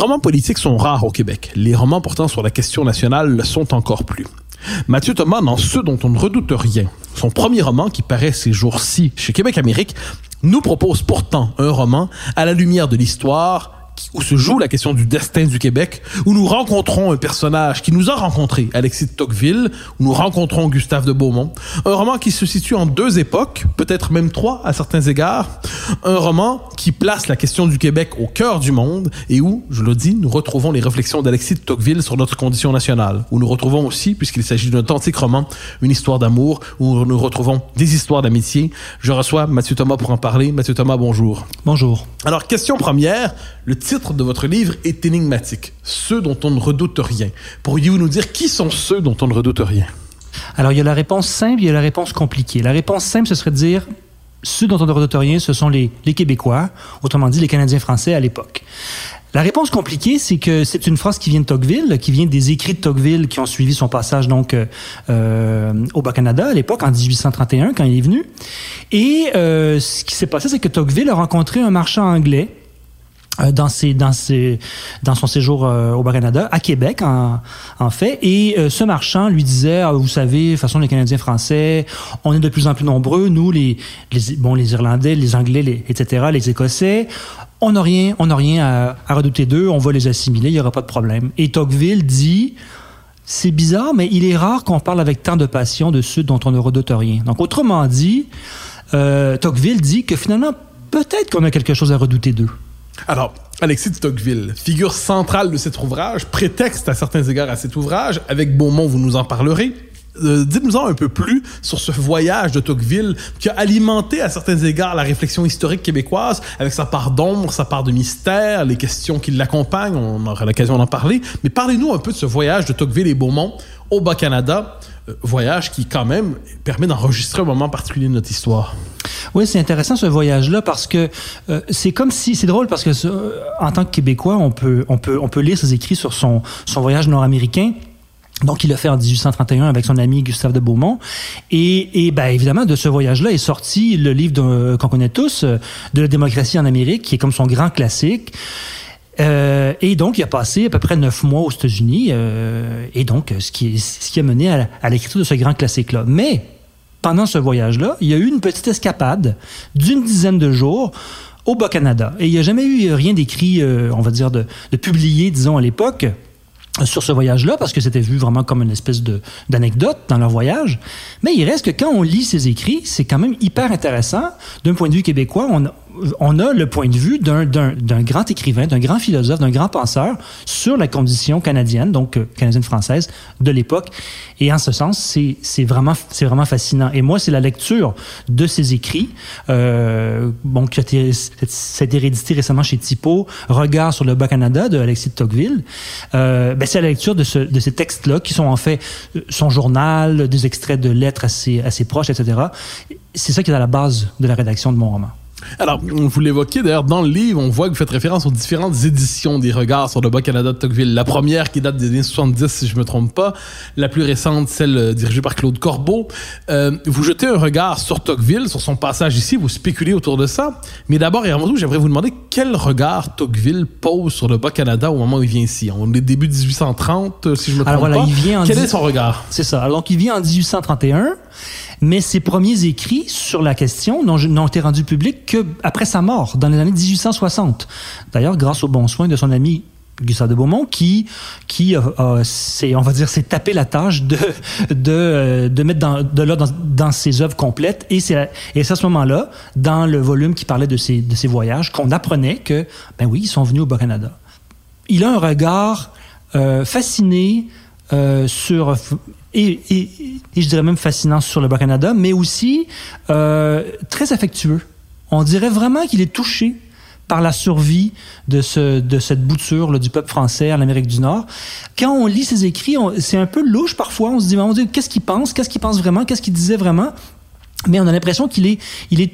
Romans politiques sont rares au Québec. Les romans portant sur la question nationale le sont encore plus. Mathieu Thomas, dans Ceux dont on ne redoute rien, son premier roman qui paraît ces jours-ci chez Québec Amérique, nous propose pourtant un roman à la lumière de l'histoire où se joue la question du destin du Québec, où nous rencontrons un personnage qui nous a rencontré, Alexis de Tocqueville, où nous rencontrons Gustave de Beaumont. Un roman qui se situe en deux époques, peut-être même trois à certains égards. Un roman qui place la question du Québec au cœur du monde et où, je le dis, nous retrouvons les réflexions d'Alexis de Tocqueville sur notre condition nationale. Où nous retrouvons aussi, puisqu'il s'agit d'un authentique roman, une histoire d'amour, où nous retrouvons des histoires d'amitié. Je reçois Mathieu Thomas pour en parler. Mathieu Thomas, bonjour. Bonjour. Alors, question première. Le titre de votre livre est énigmatique. Ceux dont on ne redoute rien. Pourriez-vous nous dire qui sont ceux dont on ne redoute rien? Alors, il y a la réponse simple, il y a la réponse compliquée. La réponse simple, ce serait de dire ceux dont on ne redoute rien, ce sont les, Québécois, autrement dit les Canadiens français à l'époque. La réponse compliquée, c'est que c'est une phrase qui vient de Tocqueville, qui vient des écrits de Tocqueville qui ont suivi son passage donc euh, au Bas-Canada à l'époque, en 1831, quand il est venu. Et euh, ce qui s'est passé, c'est que Tocqueville a rencontré un marchand anglais euh, dans, ses, dans, son séjour euh, au Bas-Canada, à Québec en, fait. Et euh, ce marchand lui disait, ah, vous savez, de façon, les Canadiens français, on est de plus en plus nombreux, nous, les, bon, les Irlandais, les Anglais, etc., les Écossais, on n'a rien, on n'a rien à, à redouter d'eux, on va les assimiler, il n'y aura pas de problème. Et Tocqueville dit, c'est bizarre, mais il est rare qu'on parle avec tant de passion de ceux dont on ne redoute rien. Donc, autrement dit, euh, Tocqueville dit que finalement, peut-être qu'on a quelque chose à redouter d'eux. Alors, Alexis de Tocqueville, figure centrale de cet ouvrage, prétexte à certains égards à cet ouvrage, avec Beaumont, vous nous en parlerez. Euh, Dites-nous-en un peu plus sur ce voyage de Tocqueville qui a alimenté à certains égards la réflexion historique québécoise avec sa part d'ombre, sa part de mystère, les questions qui l'accompagnent, on aura l'occasion d'en parler. Mais parlez-nous un peu de ce voyage de Tocqueville et Beaumont au Bas-Canada, voyage qui quand même permet d'enregistrer un moment particulier de notre histoire. Oui, c'est intéressant ce voyage-là parce que euh, c'est comme si c'est drôle parce que euh, en tant que Québécois, on peut on peut on peut lire ses écrits sur son son voyage nord-américain. Donc, il l'a fait en 1831 avec son ami Gustave de Beaumont. Et, et ben, évidemment, de ce voyage-là est sorti le livre qu'on connaît tous, euh, de la démocratie en Amérique, qui est comme son grand classique. Euh, et donc, il a passé à peu près neuf mois aux États-Unis. Euh, et donc, ce qui, a mené à, l'écriture de ce grand classique-là. Mais, pendant ce voyage-là, il y a eu une petite escapade d'une dizaine de jours au Bas-Canada. Et il n'y a jamais eu rien d'écrit, euh, on va dire, de, publié, disons, à l'époque sur ce voyage-là, parce que c'était vu vraiment comme une espèce d'anecdote dans leur voyage. Mais il reste que quand on lit ces écrits, c'est quand même hyper intéressant. D'un point de vue québécois, on, on a le point de vue d'un, grand écrivain, d'un grand philosophe, d'un grand penseur sur la condition canadienne, donc euh, canadienne-française, de l'époque. Et en ce sens, c'est, vraiment, vraiment fascinant. Et moi, c'est la lecture de ces écrits, euh, bon, qui a été, été réédité récemment chez Typo, Regard sur le Bas-Canada de Alexis de Tocqueville. Euh, ben, c'est la lecture de, ce, de ces textes-là, qui sont en fait son journal, des extraits de lettres à ses, à ses proches, etc. C'est ça qui est à la base de la rédaction de mon roman. Alors, vous l'évoquez d'ailleurs dans le livre, on voit que vous faites référence aux différentes éditions des Regards sur le Bas-Canada de Tocqueville. La première qui date des années 70, si je me trompe pas. La plus récente, celle euh, dirigée par Claude Corbeau. Euh, vous jetez un regard sur Tocqueville, sur son passage ici, vous spéculez autour de ça. Mais d'abord et avant tout, j'aimerais vous demander quel regard Tocqueville pose sur le Bas-Canada au moment où il vient ici. On est début 1830, euh, si je me trompe Alors voilà, pas. il vient en Quel est son regard? C'est ça. Alors, donc, il vient en 1831, mais ses premiers écrits sur la question n'ont n'ont été rendus publics que après sa mort, dans les années 1860. D'ailleurs, grâce aux bons soins de son ami Gustave de Beaumont, qui, euh, euh, on va dire, s'est tapé la tâche de, euh, mettre dans, de là dans, ses œuvres complètes. Et c'est, à- ce moment-là, dans le volume qui parlait de ses, voyages, qu'on apprenait que, ben oui, ils sont venus au Bas-Canada. Il a un regard fasciné sur et, je dirais même fascinant sur le Bas-Canada, mais aussi très affectueux. On dirait vraiment qu'il est touché par la survie de, ce, de cette bouture là, du peuple français en Amérique du Nord. Quand on lit ses écrits, c'est un peu louche parfois. On se dit, qu'est-ce qu'il pense? Qu'est-ce qu'il pense vraiment? Qu'est-ce qu'il disait vraiment? Mais on a l'impression qu'il est, il est,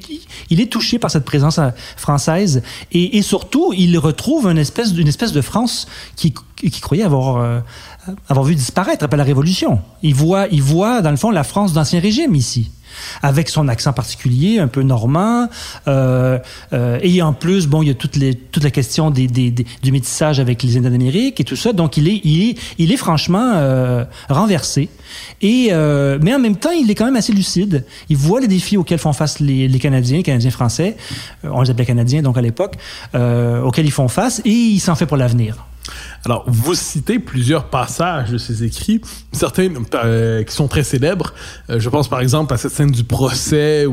il est touché par cette présence euh, française et, et surtout, il retrouve une espèce, une espèce de France qui, qui croyait avoir, euh, avoir vu disparaître après la Révolution. Il voit, il voit, dans le fond, la France d'Ancien Régime ici avec son accent particulier, un peu normand. Euh, euh, et en plus, bon, il y a toute, la question du métissage avec les Indiens d'Amérique et tout ça. Donc, il est, franchement euh, renversé. Et, mais en même temps, il est quand même assez lucide. Il voit les défis auxquels font face les, les Canadiens, les Canadiens français, on les appelait Canadiens donc à l'époque, auxquels ils font face, et il s'en fait pour l'avenir. Alors, vous citez plusieurs passages de ses écrits, certains euh, qui sont très célèbres. Euh, je pense par exemple à cette scène du procès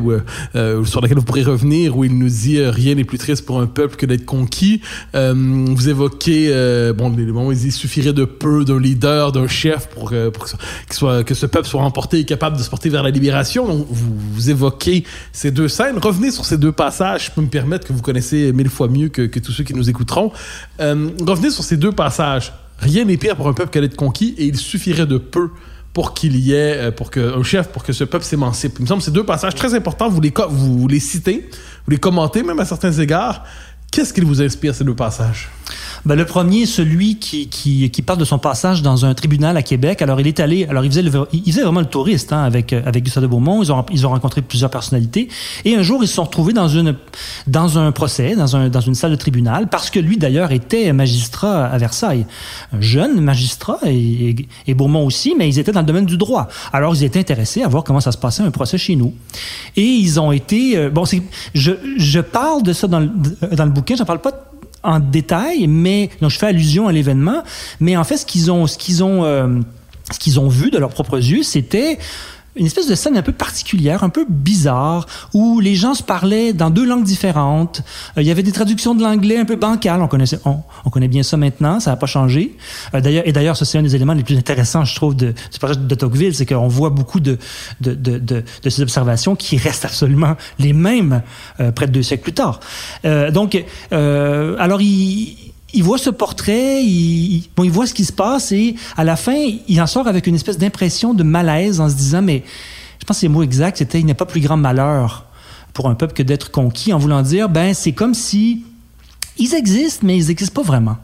euh, sur laquelle vous pourrez revenir, où il nous dit rien n'est plus triste pour un peuple que d'être conquis. Vous évoquez bon les moments où il suffirait de peu d'un leader, d'un chef pour, que, que ce peuple soit remporté et capable de se porter vers la libération. Donc, vous, vous évoquez ces deux scènes. Revenez sur ces deux passages. Je peux me permettre que vous connaissez mille fois mieux que, que tous ceux qui nous écouteront. revenez sur ces deux passages. Rien n'est pire pour un peuple qu'à être conquis et il suffirait de peu pour qu'il y ait, pour que, un chef, pour que ce peuple s'émancipe. Il me semble que ces deux passages très importants, vous les, vous les citez, vous les commentez même à certains égards. Qu'est-ce qui vous inspire ces deux passages? Ben, le premier, celui qui, qui, qui, parle de son passage dans un tribunal à Québec. Alors, il est allé, alors il faisait, le, il vraiment le touriste hein, avec, avec Gustave de Beaumont. Ils ont, ils ont rencontré plusieurs personnalités. Et un jour, ils se sont retrouvés dans, une, dans un procès, dans, un, dans une salle de tribunal, parce que lui, d'ailleurs, était magistrat à Versailles. Un jeune magistrat, et, et, Beaumont aussi, mais ils étaient dans le domaine du droit. Alors, ils étaient intéressés à voir comment ça se passait un procès chez nous. Et ils ont été... Euh, bon, je, je parle de ça dans le, dans le bouquin, j'en parle pas en détail, mais donc je fais allusion à l'événement, mais en fait ce qu'ils ont ce qu'ils ont euh, ce qu'ils ont vu de leurs propres yeux, c'était une espèce de scène un peu particulière, un peu bizarre, où les gens se parlaient dans deux langues différentes. Euh, il y avait des traductions de l'anglais un peu bancales. On connaissait, on, on, connaît bien ça maintenant, ça n'a pas changé. Euh, d'ailleurs, et d'ailleurs, ça c'est un des éléments les plus intéressants, je trouve, de, du projet de Tocqueville, c'est qu'on voit beaucoup de, de, de, de, de ces observations qui restent absolument les mêmes euh, près de deux siècles plus tard. Euh, donc, alors il il voit ce portrait, il, voit ce qui se passe et à la fin, il en sort avec une espèce d'impression de malaise en se disant, mais je pense que les mots exacts, c'était il n'y pas plus grand malheur pour un peuple que d'être conquis, en voulant dire, ben c'est comme si ils existent, mais ils n'existent pas vraiment.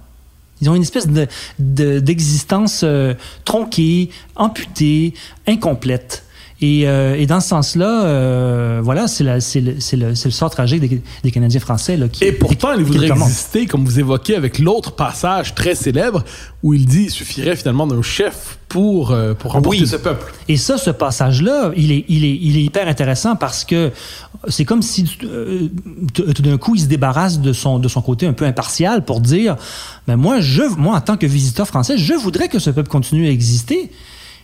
Ils ont une espèce de, d'existence euh, tronquée, amputée, incomplète. Et, euh, et, dans ce sens-là, euh, voilà, c'est le, le, le, sort tragique des, des Canadiens français. Là, qui, et pourtant, il voudrait exister, comme vous évoquez, avec l'autre passage très célèbre où il dit qu'il suffirait finalement d'un chef pour, euh, pour remporter oui. ce peuple. Et ça, ce passage-là, il est, il, est, il est hyper intéressant parce que c'est comme si euh, tout d'un coup, il se débarrasse de son, de son côté un peu impartial pour dire, ben moi, je, moi, en tant que visiteur français, je voudrais que ce peuple continue à exister.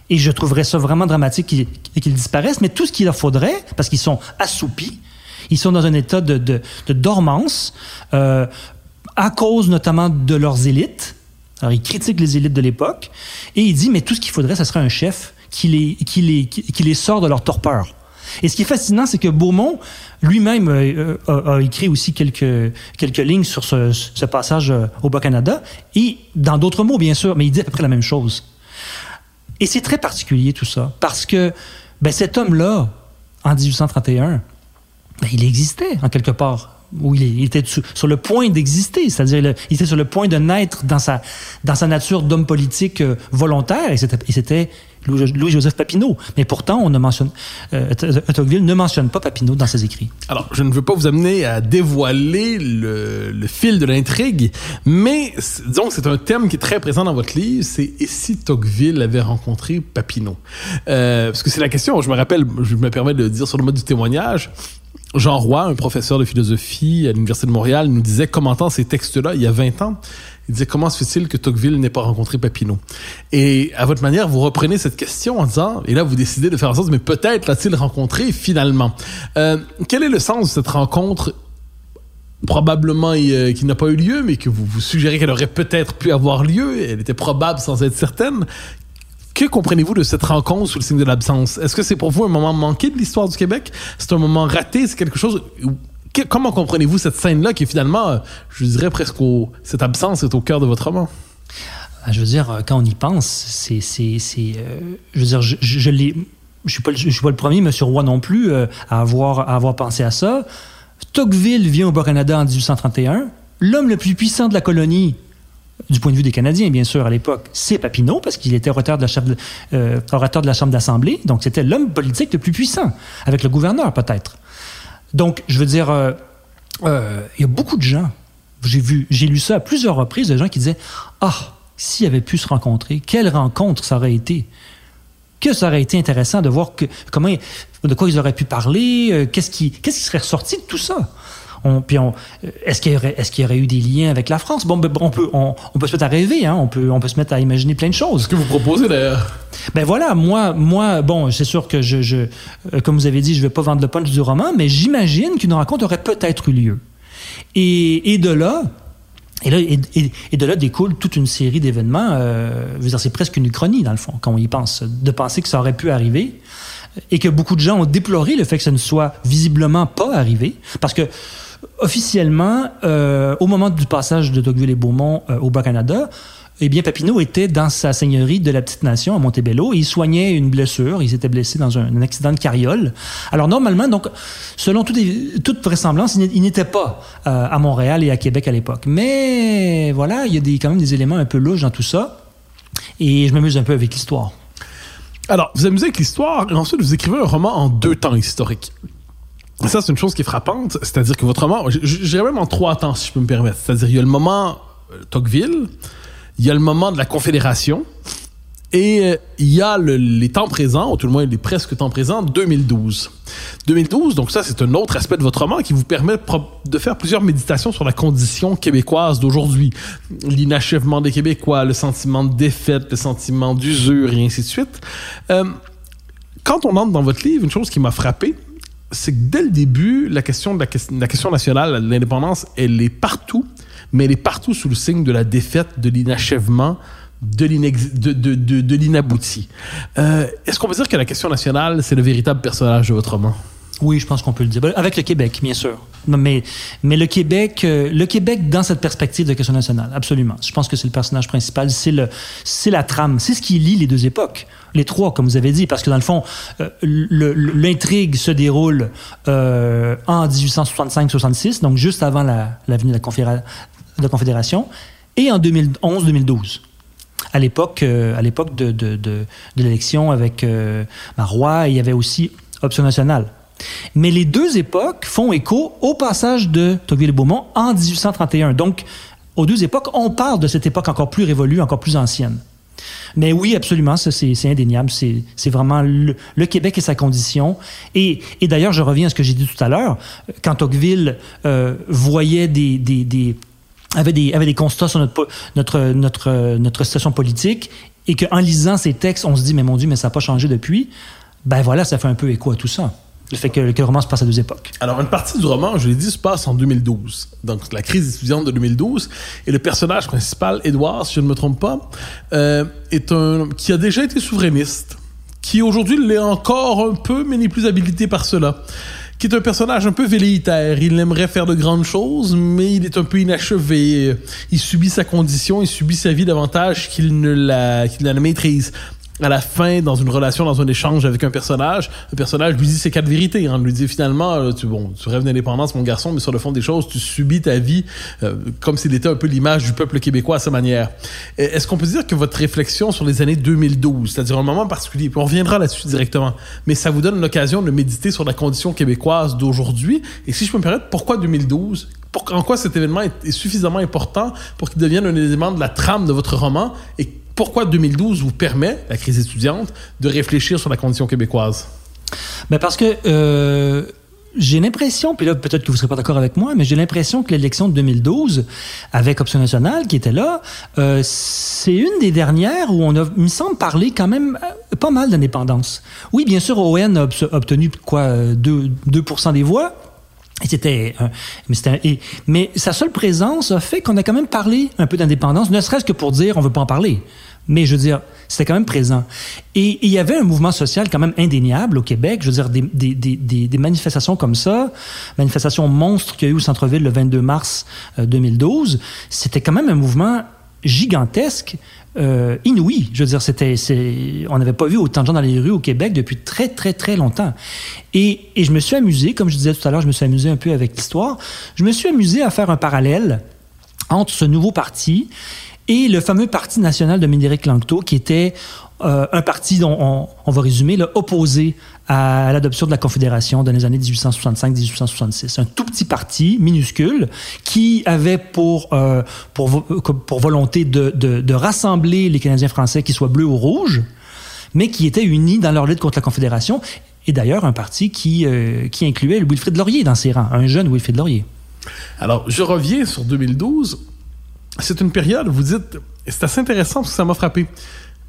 Et je trouverais ça vraiment dramatique qu'ils qu disparaissent. Mais tout ce qu'il leur faudrait, parce qu'ils sont assoupis, ils sont dans un état de, de, dormance, euh, à cause notamment de leurs élites. Alors, il critique les élites de l'époque, et il dit, mais tout ce qu'il faudrait, ce serait un chef qui les, qui, les, qui les sort de leur torpeur. Et ce qui est fascinant, c'est que Beaumont lui-même euh, a, a, écrit aussi quelques, quelques lignes sur ce, ce passage au Bas-Canada, et dans d'autres mots, bien sûr, mais il dit à peu près la même chose. Et c'est très particulier tout ça, parce que ben, cet homme-là, en 1831, ben, il existait en quelque part. Où il était sur le point d'exister, c'est-à-dire il était sur le point de naître dans sa, dans sa nature d'homme politique volontaire, et c'était Louis-Joseph Papineau. Mais pourtant, on ne mentionne, euh, Tocqueville ne mentionne pas Papineau dans ses écrits. Alors, je ne veux pas vous amener à dévoiler le, le fil de l'intrigue, mais disons que c'est un thème qui est très présent dans votre livre, c'est et si Tocqueville avait rencontré Papineau? Euh, parce que c'est la question, je me rappelle, je me permets de dire sur le mode du témoignage, Jean Roy, un professeur de philosophie à l'Université de Montréal, nous disait, commentant ces textes-là il y a 20 ans, il disait comment se fait-il que Tocqueville n'ait pas rencontré Papineau? Et à votre manière, vous reprenez cette question en disant, et là vous décidez de faire en sorte, mais peut-être l'a-t-il rencontré finalement? Euh, quel est le sens de cette rencontre probablement euh, qui n'a pas eu lieu, mais que vous vous suggérez qu'elle aurait peut-être pu avoir lieu, elle était probable sans être certaine. Que comprenez-vous de cette rencontre sous le signe de l'absence? Est-ce que c'est pour vous un moment manqué de l'histoire du Québec? C'est un moment raté? C'est quelque chose comment comprenez-vous cette scène-là qui est finalement, je dirais presque au, cette absence est au cœur de votre roman? Ah, je veux dire, quand on y pense, c'est, euh, je veux dire, je, je, suis pas, le premier, Monsieur Roy non plus, euh, à avoir, à avoir pensé à ça. Tocqueville vient au Bas-Canada en 1831. L'homme le plus puissant de la colonie, du point de vue des Canadiens, bien sûr, à l'époque, c'est Papineau, parce qu'il était orateur euh, orateur de la Chambre d'Assemblée. Donc, c'était l'homme politique le plus puissant, avec le gouverneur, peut-être. Donc, je veux dire, euh, euh, il y a beaucoup de gens, j'ai vu, j'ai lu ça à plusieurs reprises, de gens qui disaient Ah, s'ils avaient pu se rencontrer, quelle rencontre ça aurait été? Que ça aurait été intéressant de voir comment, de quoi ils auraient pu parler, euh, qu'est-ce qui, qu'est-ce qui serait ressorti de tout ça. On, puis on, est-ce qu'il y aurait, y eu des liens avec la France? Bon, ben, on peut, on, on, peut se mettre à rêver, hein, on peut, on peut se mettre à imaginer plein de choses. Ce que vous proposez d'ailleurs. Ben voilà, moi, moi, bon, c'est sûr que je, je euh, comme vous avez dit, je vais pas vendre le punch du roman, mais j'imagine qu'une rencontre aurait peut-être eu lieu. Et, et de là, et, là, et, et, de là découle toute une série d'événements. Euh, c'est presque une uchronie, dans le fond, quand on y pense, de penser que ça aurait pu arriver et que beaucoup de gens ont déploré le fait que ça ne soit visiblement pas arrivé. Parce que, officiellement, euh, au moment du passage de Tocqueville et Beaumont euh, au Bas-Canada, eh bien, Papineau était dans sa seigneurie de la Petite Nation à Montebello il soignait une blessure. Il s'était blessé dans un, accident de carriole. Alors, normalement, donc, selon toute, toute vraisemblance, il n'était pas euh, à Montréal et à Québec à l'époque. Mais voilà, il y a quand même des éléments un peu louches dans tout ça. Et je m'amuse un peu avec l'histoire. Alors, vous amusez avec l'histoire et ensuite vous écrivez un roman en deux temps historiques. Ça, c'est une chose qui est frappante. C'est-à-dire que votre roman, j'irais même en trois temps, si je peux me permettre. C'est-à-dire, il y a le moment euh, Tocqueville, il y a le moment de la Confédération et euh, il y a le, les temps présents, ou tout le moins les presque temps présents, 2012. 2012, donc ça c'est un autre aspect de votre roman qui vous permet de faire plusieurs méditations sur la condition québécoise d'aujourd'hui. L'inachèvement des Québécois, le sentiment de défaite, le sentiment d'usure et ainsi de suite. Euh, quand on entre dans votre livre, une chose qui m'a frappé, c'est que dès le début, la question de la, question nationale, l'indépendance, elle est partout mais elle est partout sous le signe de la défaite, de l'inachèvement, de l'inabouti. Euh, Est-ce qu'on peut dire que la question nationale, c'est le véritable personnage de votre roman? Oui, je pense qu'on peut le dire. Avec le Québec, bien sûr. Mais, le Québec, euh, le Québec dans cette perspective de question nationale, absolument. Je pense que c'est le personnage principal, c'est la trame, c'est ce qui lie les deux époques, les trois, comme vous avez dit, parce que dans le fond, euh, l'intrigue se déroule euh, en 1865-66, donc juste avant la, de la, Confédération, et en 2011-2012 à l'époque, de l'élection avec euh, Marois, il y avait aussi Option nationale. Mais les deux époques font écho au passage de Tocqueville-Beaumont en 1831. Donc, aux deux époques, on parle de cette époque encore plus révolue, encore plus ancienne. Mais oui, absolument, c'est indéniable. C'est vraiment le, Québec et sa condition. Et, d'ailleurs, je reviens à ce que j'ai dit tout à l'heure. Quand Tocqueville euh, voyait des avait des, avait des constats sur notre, notre, notre, notre situation politique et qu'en lisant ces textes, on se dit, mais mon Dieu, mais ça n'a pas changé depuis. Ben voilà, ça fait un peu écho à tout ça. Le fait que, le roman se passe à deux époques. Alors, une partie du roman, je l'ai dit, se passe en 2012. Donc, la crise étudiante de 2012. Et le personnage principal, Edouard, si je ne me trompe pas, euh, est un qui a déjà été souverainiste, qui aujourd'hui l'est encore un peu, mais n'est plus habilité par cela qui est un personnage un peu velléitaire. Il aimerait faire de grandes choses, mais il est un peu inachevé. Il subit sa condition, il subit sa vie davantage qu'il ne la, qu'il ne la maîtrise à la fin, dans une relation, dans un échange avec un personnage, le personnage lui dit ses quatre vérités. Hein, lui dit finalement, tu, bon, tu rêves d'indépendance, mon garçon, mais sur le fond des choses, tu subis ta vie euh, comme s'il était un peu l'image du peuple québécois à sa manière. Est-ce qu'on peut dire que votre réflexion sur les années 2012, c'est-à-dire un moment particulier, on reviendra là-dessus directement, mais ça vous donne l'occasion de méditer sur la condition québécoise d'aujourd'hui? Et si je peux me permettre, pourquoi 2012 pour, en quoi cet événement est, suffisamment important pour qu'il devienne un élément de la trame de votre roman? Pourquoi 2012 vous permet, la crise étudiante, de réfléchir sur la condition québécoise? Ben parce que euh, j'ai l'impression, puis là peut-être que vous ne serez pas d'accord avec moi, mais j'ai l'impression que l'élection de 2012, avec Option nationale qui était là, euh, c'est une des dernières où on a, il me semble, parlé quand même pas mal d'indépendance. Oui, bien sûr, ON a obtenu quoi 2, 2 des voix, c'était, euh, mais, mais sa seule présence a fait qu'on a quand même parlé un peu d'indépendance, ne serait-ce que pour dire on veut pas en parler. Mais je veux dire, c'était quand même présent. Et il y avait un mouvement social quand même indéniable au Québec. Je veux dire, des, des, des, des manifestations comme ça, manifestations monstres qu'il y a eu au centre-ville le 22 mars 2012, euh, c'était quand même un mouvement gigantesque. Euh, inouï. Je veux dire, c'était, on n'avait pas vu autant de gens dans les rues au Québec depuis très, très, très longtemps. Et, et je me suis amusé, comme je disais tout à l'heure, je me suis amusé un peu avec l'histoire. Je me suis amusé à faire un parallèle entre ce nouveau parti et le fameux Parti national de Médéric Langto, qui était euh, un parti dont on, va résumer, là, opposé à l'adoption de la Confédération dans les années 1865-1866. Un tout petit parti minuscule qui avait pour, euh, pour, pour volonté de, de, rassembler les Canadiens français qui soient bleus ou rouges, mais qui étaient unis dans leur lutte contre la Confédération. Et d'ailleurs, un parti qui, euh, qui incluait Wilfrid Laurier dans ses rangs, un jeune Wilfrid Laurier. Alors, je reviens sur 2012 c'est une période, vous dites, c'est assez intéressant parce que ça m'a frappé.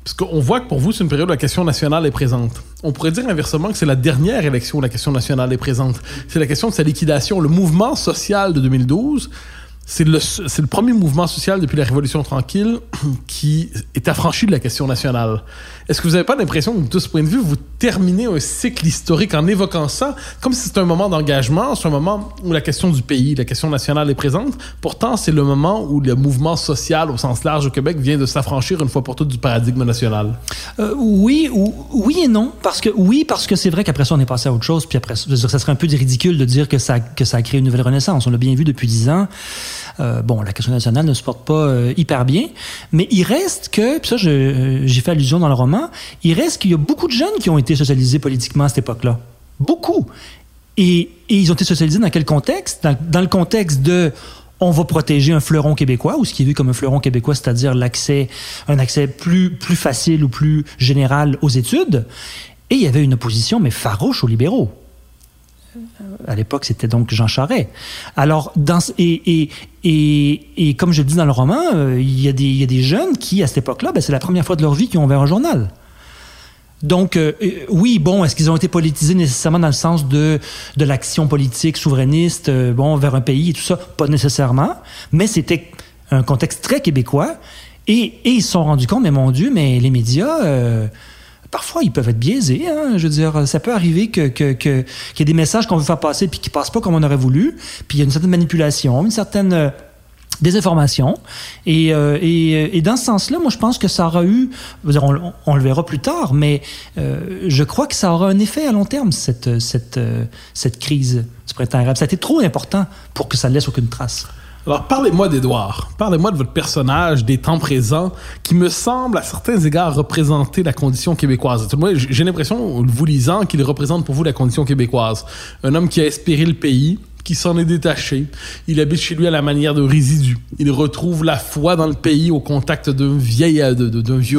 Parce qu'on voit que pour vous, c'est une période où la question nationale est présente. On pourrait dire inversement que c'est la dernière élection où la question nationale est présente. C'est la question de sa liquidation. Le mouvement social de 2012, c'est le, le premier mouvement social depuis la Révolution tranquille qui est affranchi de la question nationale. Est-ce que vous n'avez pas l'impression que, de ce point de vue, vous terminez un cycle historique en évoquant ça, comme si c'était un moment d'engagement, c'est un moment où la question du pays, la question nationale est présente. Pourtant, c'est le moment où le mouvement social au sens large au Québec vient de s'affranchir une fois pour toutes du paradigme national. Euh, oui, ou, oui et non, parce que oui, parce que c'est vrai qu'après ça, on est passé à autre chose, puis après, ça serait un peu ridicule de dire que ça, que ça a créé une nouvelle renaissance. On l'a bien vu depuis dix ans. Euh, bon, la question nationale ne se porte pas euh, hyper bien, mais il reste que, puis ça, j'ai fait allusion dans le roman, il reste qu'il y a beaucoup de jeunes qui ont été socialisés politiquement à cette époque-là. Beaucoup. Et, ils ont été socialisés dans quel contexte? Dans, le contexte de on va protéger un fleuron québécois, ou ce qui est vu comme un fleuron québécois, c'est-à-dire l'accès, un accès plus facile ou plus général aux études. Et il y avait une opposition, mais farouche aux libéraux à l'époque, c'était donc Jean Charest. Alors, et, et, et, et, comme je le dis dans le roman, euh, il, y des, il y a des jeunes qui, à cette époque-là, ben, c'est la première fois de leur vie qu'ils ont ouvert un journal. Donc, euh, euh, oui, bon, est-ce qu'ils ont été politisés nécessairement dans le sens de, de l'action politique souverainiste, bon, vers un pays et tout ça? Pas nécessairement, mais c'était un contexte très québécois. Et, et ils se sont rendus compte, mais mon Dieu, mais les médias parfois, ils peuvent être biaisés. Hein. Je veux dire, ça peut arriver que, qu'il y ait des messages qu'on veut faire passer puis qui passent pas comme on aurait voulu. Puis il y a une certaine manipulation, une certaine euh, désinformation. Et, euh, et, et, dans ce sens-là, moi, je pense que ça aura eu, on, on, le verra plus tard, mais euh, je crois que ça aura un effet à long terme, cette, cette, euh, cette crise du printemps arabe. Ça a été trop important pour que ça ne laisse aucune trace. Alors, parlez-moi d'Edouard. Parlez-moi de votre personnage des temps présents qui me semble, à certains égards, représenter la condition québécoise. J'ai l'impression, vous lisant, qu'il représente pour vous la condition québécoise. Un homme qui a espéré le pays, qui s'en est détaché. Il habite chez lui à la manière de résidu. Il retrouve la foi dans le pays au contact d'un vieil, euh, d'un vieux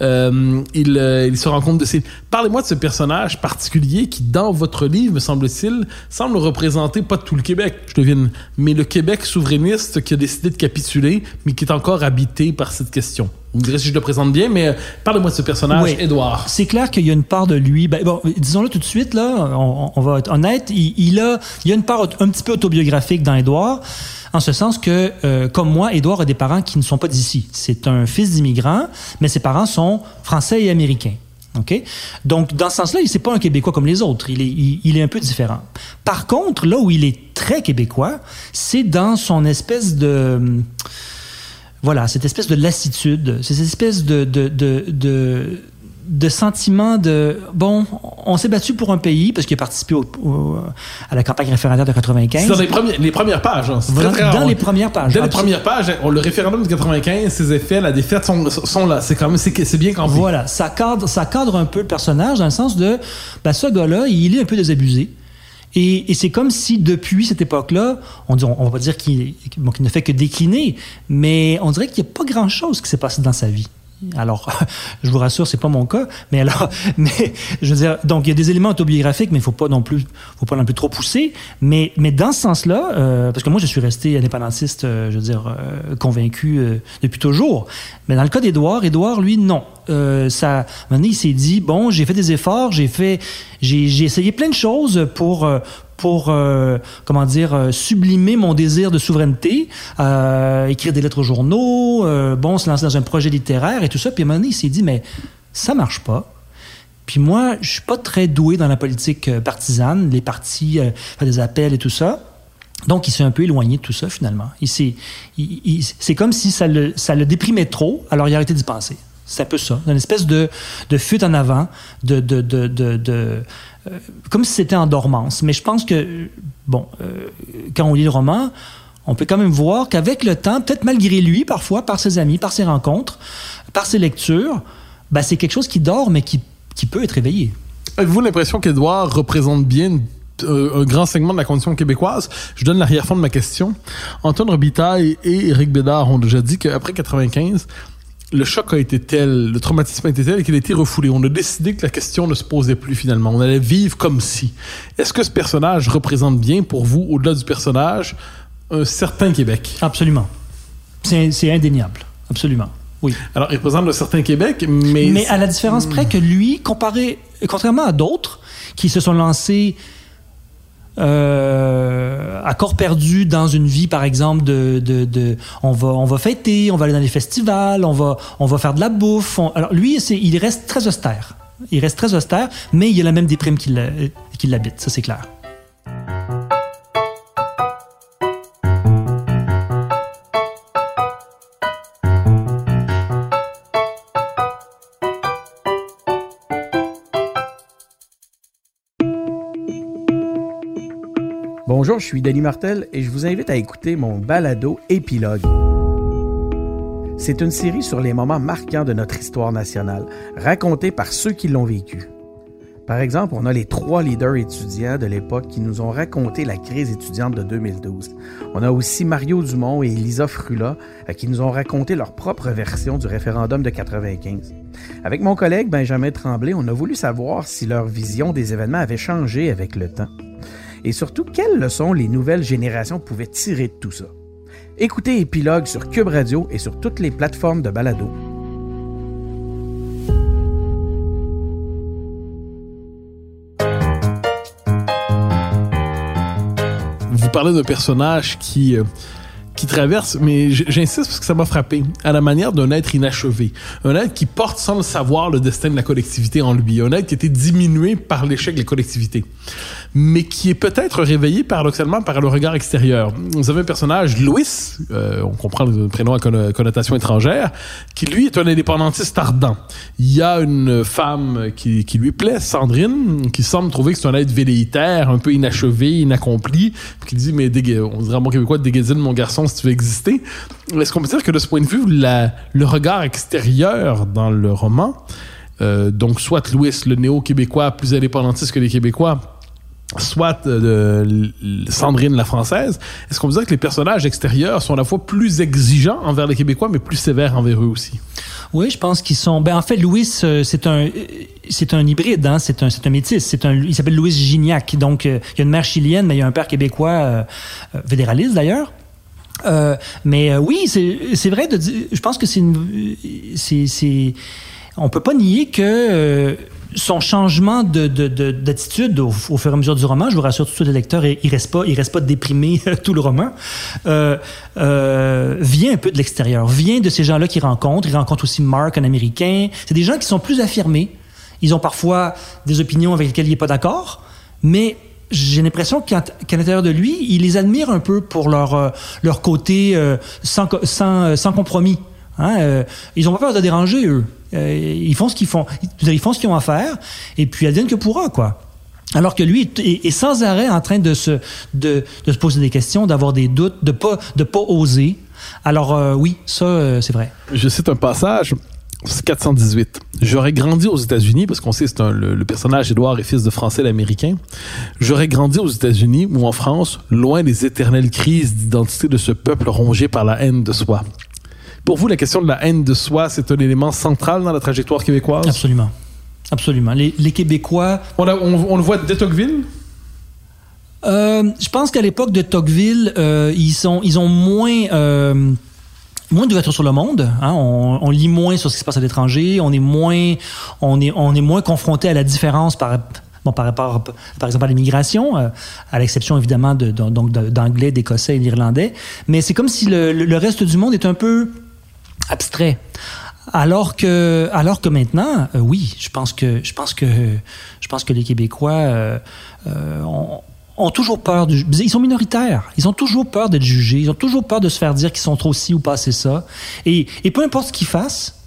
Euh, il, euh, il se rend compte de ses... Parlez-moi de ce personnage particulier qui, dans votre livre, me semble-t-il, semble représenter pas tout le Québec, je devine, mais le Québec souverainiste qui a décidé de capituler, mais qui est encore habité par cette question. Vous me direz si je le présente bien, mais euh, parlez-moi de ce personnage, Édouard. C'est clair qu'il y a une part de lui. Ben, bon, disons-le tout de suite, là, on, on va être honnête. Il, il, a, il y a une part un petit peu autobiographique dans Édouard, en ce sens que, euh, comme moi, Édouard a des parents qui ne sont pas d'ici. C'est un fils d'immigrant, mais ses parents sont français et américains. OK? Donc, dans ce sens-là, il n'est pas un Québécois comme les autres. Il est, il, il, est un peu différent. Par contre, là où il est très québécois, c'est dans son espèce de voilà, cette espèce de lassitude, cette espèce de, de, de, de de sentiment de bon, on s'est battu pour un pays parce qu'il a participé au, au, à la campagne référendaire de 95. C'est dans les, premières pages. Hein. Dans, très dans les premières pages. Dans les premières pages, le référendum de 95, ses effets, la défaite sont, sont là. C'est quand même c'est bien quand Voilà, ça cadre ça cadre un peu le personnage dans le sens de ben, ce gars-là, il est un peu désabusé. Et, et c'est comme si depuis cette époque-là, on, on, va pas dire qu'il bon, ne fait que décliner, mais on dirait qu'il n'y a pas grand-chose qui s'est passé dans sa vie. Alors, je vous rassure, c'est pas mon cas, mais alors, mais je veux dire, donc il y a des éléments autobiographiques, mais il faut pas non plus, faut pas non plus trop pousser. Mais, mais dans ce sens-là, euh, parce que moi je suis resté indépendantiste, euh, je veux dire, euh, convaincu depuis toujours. Mais dans le cas d'Édouard, Édouard, lui, non. Ça, un moment donné, il s'est dit bon, j'ai fait des efforts, j'ai fait, j'ai essayé plein de choses pour pour, comment dire, sublimer mon désir de souveraineté, écrire des lettres aux journaux, mots, bon, se lancer dans un projet littéraire et tout ça. Puis à un moment donné, il s'est dit, mais ça marche pas. Puis moi, je suis pas très doué dans la politique partisane, les partis, des appels et tout ça. Donc, il s'est un peu éloigné de tout ça, finalement. c'est comme si ça le, déprimait trop, alors il a arrêté d'y penser. C'est un peu ça. Une espèce de, fuite en avant, de, euh, comme si c'était en dormance. Mais je pense que, bon, euh, quand on lit le roman, on peut quand même voir qu'avec le temps, peut-être malgré lui, parfois, par ses amis, par ses rencontres, par ses lectures, ben, c'est quelque chose qui dort, mais qui, peut être éveillé. Avez-vous l'impression qu'Edouard représente bien euh, un grand segment de la condition québécoise? Je donne l'arrière-fond de ma question. Antoine Robitaille et Éric Bédard ont déjà dit qu'après 95, le choc a été tel, le traumatisme a été tel qu'il a été refoulé. On a décidé que la question ne se posait plus finalement. On allait vivre comme si. Est-ce que ce personnage représente bien pour vous, au-delà du personnage, un certain Québec? Absolument. C'est indéniable. Absolument. Oui. Alors, il représente un certain Québec, mais... Mais à la différence près que lui, comparé, contrairement à d'autres qui se sont lancés euh, à corps perdu dans une vie, par exemple, de, de, de, on va on va fêter, on va aller dans les festivals, on va on va faire de la bouffe. alors lui, il reste très austère. Il reste très austère, mais il y a la même déprime qui l'habite, ça c'est clair. Bonjour, je suis Denis Martel et je vous invite à écouter mon balado épilogue. C'est une série sur les moments marquants de notre histoire nationale, racontés par ceux qui l'ont vécu. Par exemple, on a les trois leaders étudiants de l'époque qui nous ont raconté la crise étudiante de 2012. On a aussi Mario Dumont et Elisa Frula euh, qui nous ont raconté leur propre version du référendum de 95. Avec mon collègue Benjamin Tremblay, on a voulu savoir si leur vision des événements avait changé avec le temps et surtout quelles leçons les nouvelles générations pouvaient tirer de tout ça? Écoutez Épilogue sur Cube Radio et sur toutes les plateformes de balado. Vous parlez d'un personnage qui... Qui traverse, mais j'insiste parce que ça m'a frappé, à la manière d'un être inachevé. Un être qui porte sans le savoir le destin de la collectivité en lui. Un être qui a été diminué par l'échec de la collectivité mais qui est peut-être réveillé paradoxalement par le regard extérieur. Vous avez un personnage, Louis, euh, on comprend le prénom à connotation étrangère, qui lui est un indépendantiste ardent. Il y a une femme qui, lui plaît, Sandrine, qui semble trouver que c'est un être velléitaire, un peu inachevé, inaccompli, qui dit, mais on dirait à mon québécois, dégaine mon garçon tu veux exister. Est-ce qu'on peut dire que de ce point de vue, le regard extérieur dans le roman, euh, donc soit Louis, le néo-québécois, plus indépendantiste que les Québécois, soit euh, Sandrine la française, est-ce qu'on veut dire que les personnages extérieurs sont à la fois plus exigeants envers les Québécois, mais plus sévères envers eux aussi? Oui, je pense qu'ils sont. Ben en fait, Louis, euh, c'est un, c'est un hybride, hein? c'est un, un métis. Il s'appelle Louis Gignac. Donc, il y a une mère chilienne, mais il y a un père québécois fédéraliste d'ailleurs. Mais oui, c'est, vrai de dire. Je pense que c'est une, c'est, on peut pas nier que son changement de, d'attitude au, fur et à mesure du roman, je vous rassure tout de les lecteurs, il reste pas, il reste pas déprimé tout le roman, euh, euh, vient un peu de l'extérieur, vient de ces gens-là qu'il rencontre. Il rencontre aussi Mark, un Américain. C'est des gens qui sont plus affirmés. Ils ont parfois des opinions avec lesquelles il n'est pas d'accord, mais j'ai l'impression qu'à, l'intérieur de lui, il les admire un peu pour leur, euh, leur côté sans, sans, sans compromis. Hein, ils ont pas peur de déranger, eux. Euh, ils font ce qu'ils font. Ils font ce qu'ils ont à faire, et puis advienne que pourra, quoi. Alors que lui est, sans arrêt en train de se, de, de se poser des questions, d'avoir des doutes, de pas, de pas oser. Alors euh, oui, ça, euh, c'est vrai. Je cite un passage 418. J'aurais grandi aux États-Unis, parce qu'on sait que le, le, personnage Édouard est fils de Français l'Américain. J'aurais grandi aux États-Unis ou en France, loin des éternelles crises d'identité de ce peuple rongé par la haine de soi. Pour vous, la question de la haine de soi, c'est un élément central dans la trajectoire québécoise? Absolument. Absolument. Les, Québécois. On, on, le voit de Tocqueville? Euh, je pense qu'à l'époque de Tocqueville, euh, ils, sont, ils ont moins. Euh, moins d'ouverture sur le monde. Hein. On, lit moins sur ce qui se passe à l'étranger. On est moins, on est, on est moins confronté à la différence par, bon, par rapport, par exemple, à l'immigration, à l'exception évidemment de, donc d'anglais, d'écossais et d'irlandais. Mais c'est comme si le, le, reste du monde est un peu abstrait. Alors que, alors que maintenant, euh, oui, je pense que, je pense que, je pense que les Québécois euh, euh, ont, toujours peur du. Ils sont minoritaires. Ils ont toujours peur d'être jugés. Ils ont toujours peur de se faire dire qu'ils sont trop ci ou pas assez ça. Et, et peu importe ce qu'ils fassent,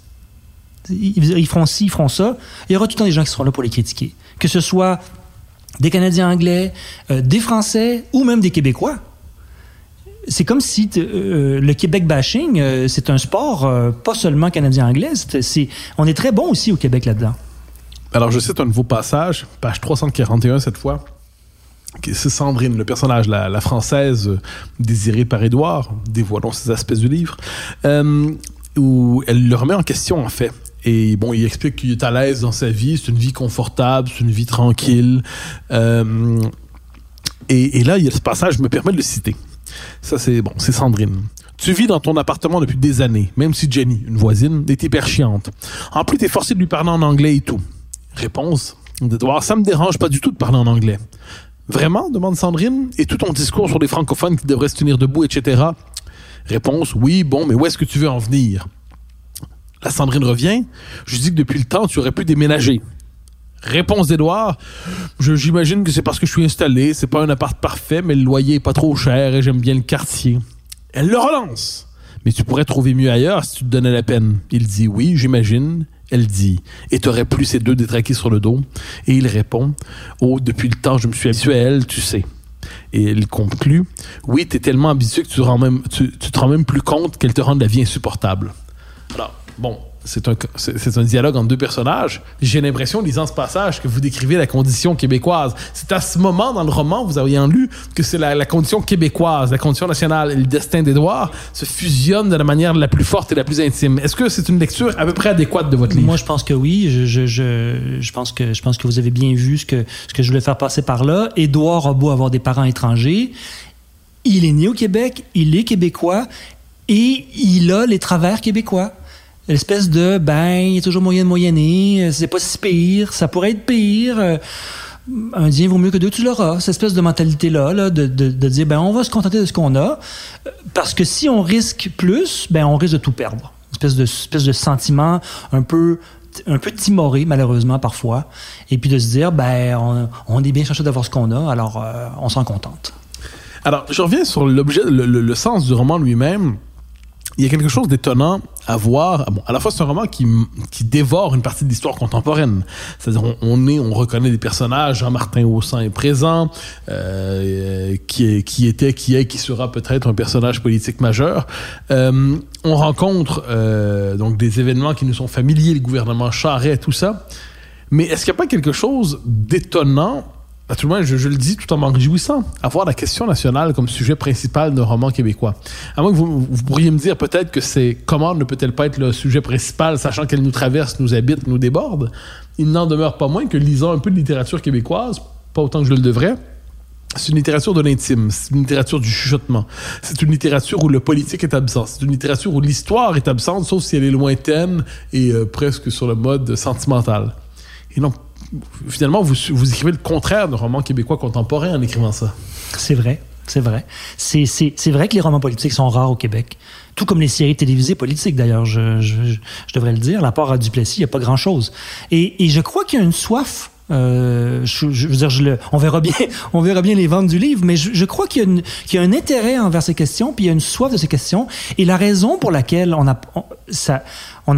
ils, ils feront ci, ils feront ça. Il y aura tout le temps des gens qui seront là pour les critiquer. Que ce soit des Canadiens anglais, euh, des Français ou même des Québécois c'est comme si euh, le Québec bashing, euh, c'est un sport euh, pas seulement canadien-anglais. On est très bon aussi au Québec là-dedans. Alors, je cite un nouveau passage, page 341 cette fois. C'est Sandrine, le personnage, la, française désirée par Édouard, dévoilons ces aspects du livre, où elle le remet en question en fait. Et bon, il explique qu'il est à l'aise dans sa vie, c'est une vie confortable, c'est une vie tranquille. Euh, et, et, là, il y a ce passage, je me permets de le citer. Ça, c'est bon, c'est Sandrine. Tu vis dans ton appartement depuis des années, même si Jenny, une voisine, est hyper chiante. En plus, t'es forcé de lui parler en anglais et tout. Réponse. D'Edouard, ça me dérange pas du tout de parler en anglais. Vraiment demande Sandrine. Et tout ton discours sur les francophones qui devraient se tenir debout, etc. Réponse. Oui, bon, mais où est-ce que tu veux en venir? La Sandrine revient. Je dis que depuis le temps, tu aurais pu déménager. Réponse d'Edouard. J'imagine que c'est parce que je suis installé. C'est pas un appart parfait, mais le loyer est pas trop cher et j'aime bien le quartier. Elle le relance. Mais tu pourrais trouver mieux ailleurs si tu te donnais la peine. Il dit oui, j'imagine. Elle dit Et t'aurais plus ces deux détraqués sur le dos Et il répond Oh, depuis le temps, je me suis habitué à elle, tu sais. Et il conclut Oui, t'es tellement habitué que tu, tu te rends même plus compte qu'elle te rend la vie insupportable. Alors, bon, c'est un, dialogue entre deux personnages. J'ai l'impression, lisant ce passage, que vous décrivez la condition québécoise. C'est à ce moment dans le roman, vous auriez lu, que c'est la, condition québécoise, la condition nationale et le destin d'Édouard se fusionnent de la manière la plus forte et la plus intime. Est-ce que c'est une lecture à peu près adéquate de votre livre? Moi, je pense que oui. Je pense que vous avez bien vu ce que, ce que je voulais faire passer par là. Édouard a beau avoir des parents étrangers. Il est né au Québec, il est québécois et il a les travers québécois l'espèce de ben il y a toujours moyen de moyenner, c'est pas si pire, ça pourrait être pire. Euh, un dien vaut mieux que deux, tu l'auras. Cette espèce de mentalité-là, là, de, de, de, dire, ben, on va se contenter de ce qu'on a. Parce que si on risque plus, ben, on risque de tout perdre. Une espèce de, espèce de sentiment un peu, un peu timoré, malheureusement, parfois. Et puis de se dire, ben, on, est bien cherché d'avoir ce qu'on a, alors euh, on s'en contente. Alors, je reviens sur l'objet, le, le sens du roman lui-même il y a quelque chose d'étonnant à voir. Bon, à la fois, c'est un roman qui, qui dévore une partie de l'histoire contemporaine. C'est-à-dire, on, est, on reconnaît des personnages. Jean-Martin Haussin est présent, euh, qui, qui était, qui est, qui sera peut-être un personnage politique majeur. Euh, on rencontre euh, donc des événements qui nous sont familiers, le gouvernement Charest, tout ça. Mais est-ce qu'il n'y a pas quelque chose d'étonnant moins, je, je, le dis tout en m'en réjouissant, avoir la question nationale comme sujet principal d'un roman québécois. À moins que vous, vous pourriez me dire peut-être que c'est comment ne peut-elle pas être le sujet principal, sachant qu'elle nous traverse, nous habite, nous déborde? Il n'en demeure pas moins que lisant un peu de littérature québécoise, pas autant que je le devrais, c'est une littérature de l'intime, c'est une littérature du chuchotement. C'est une littérature où le politique est absent. C'est une littérature où l'histoire est absente, sauf si elle est lointaine et euh, presque sur le mode sentimental. Et non, finalement, vous, écrivez le contraire d'un roman québécois contemporain en écrivant ça. C'est vrai, c'est vrai. C'est, vrai que les romans politiques sont rares au Québec. Tout comme les séries télévisées politiques, d'ailleurs, je, je, je devrais le dire. La part à Duplessis, il n'y a pas grand-chose. Et, et je crois qu'il y a une soif on verra bien, bien les ventes du livre, mais je, crois qu'il y, a un intérêt envers ces questions, puis il y a une soif de ces questions, et la raison pour laquelle on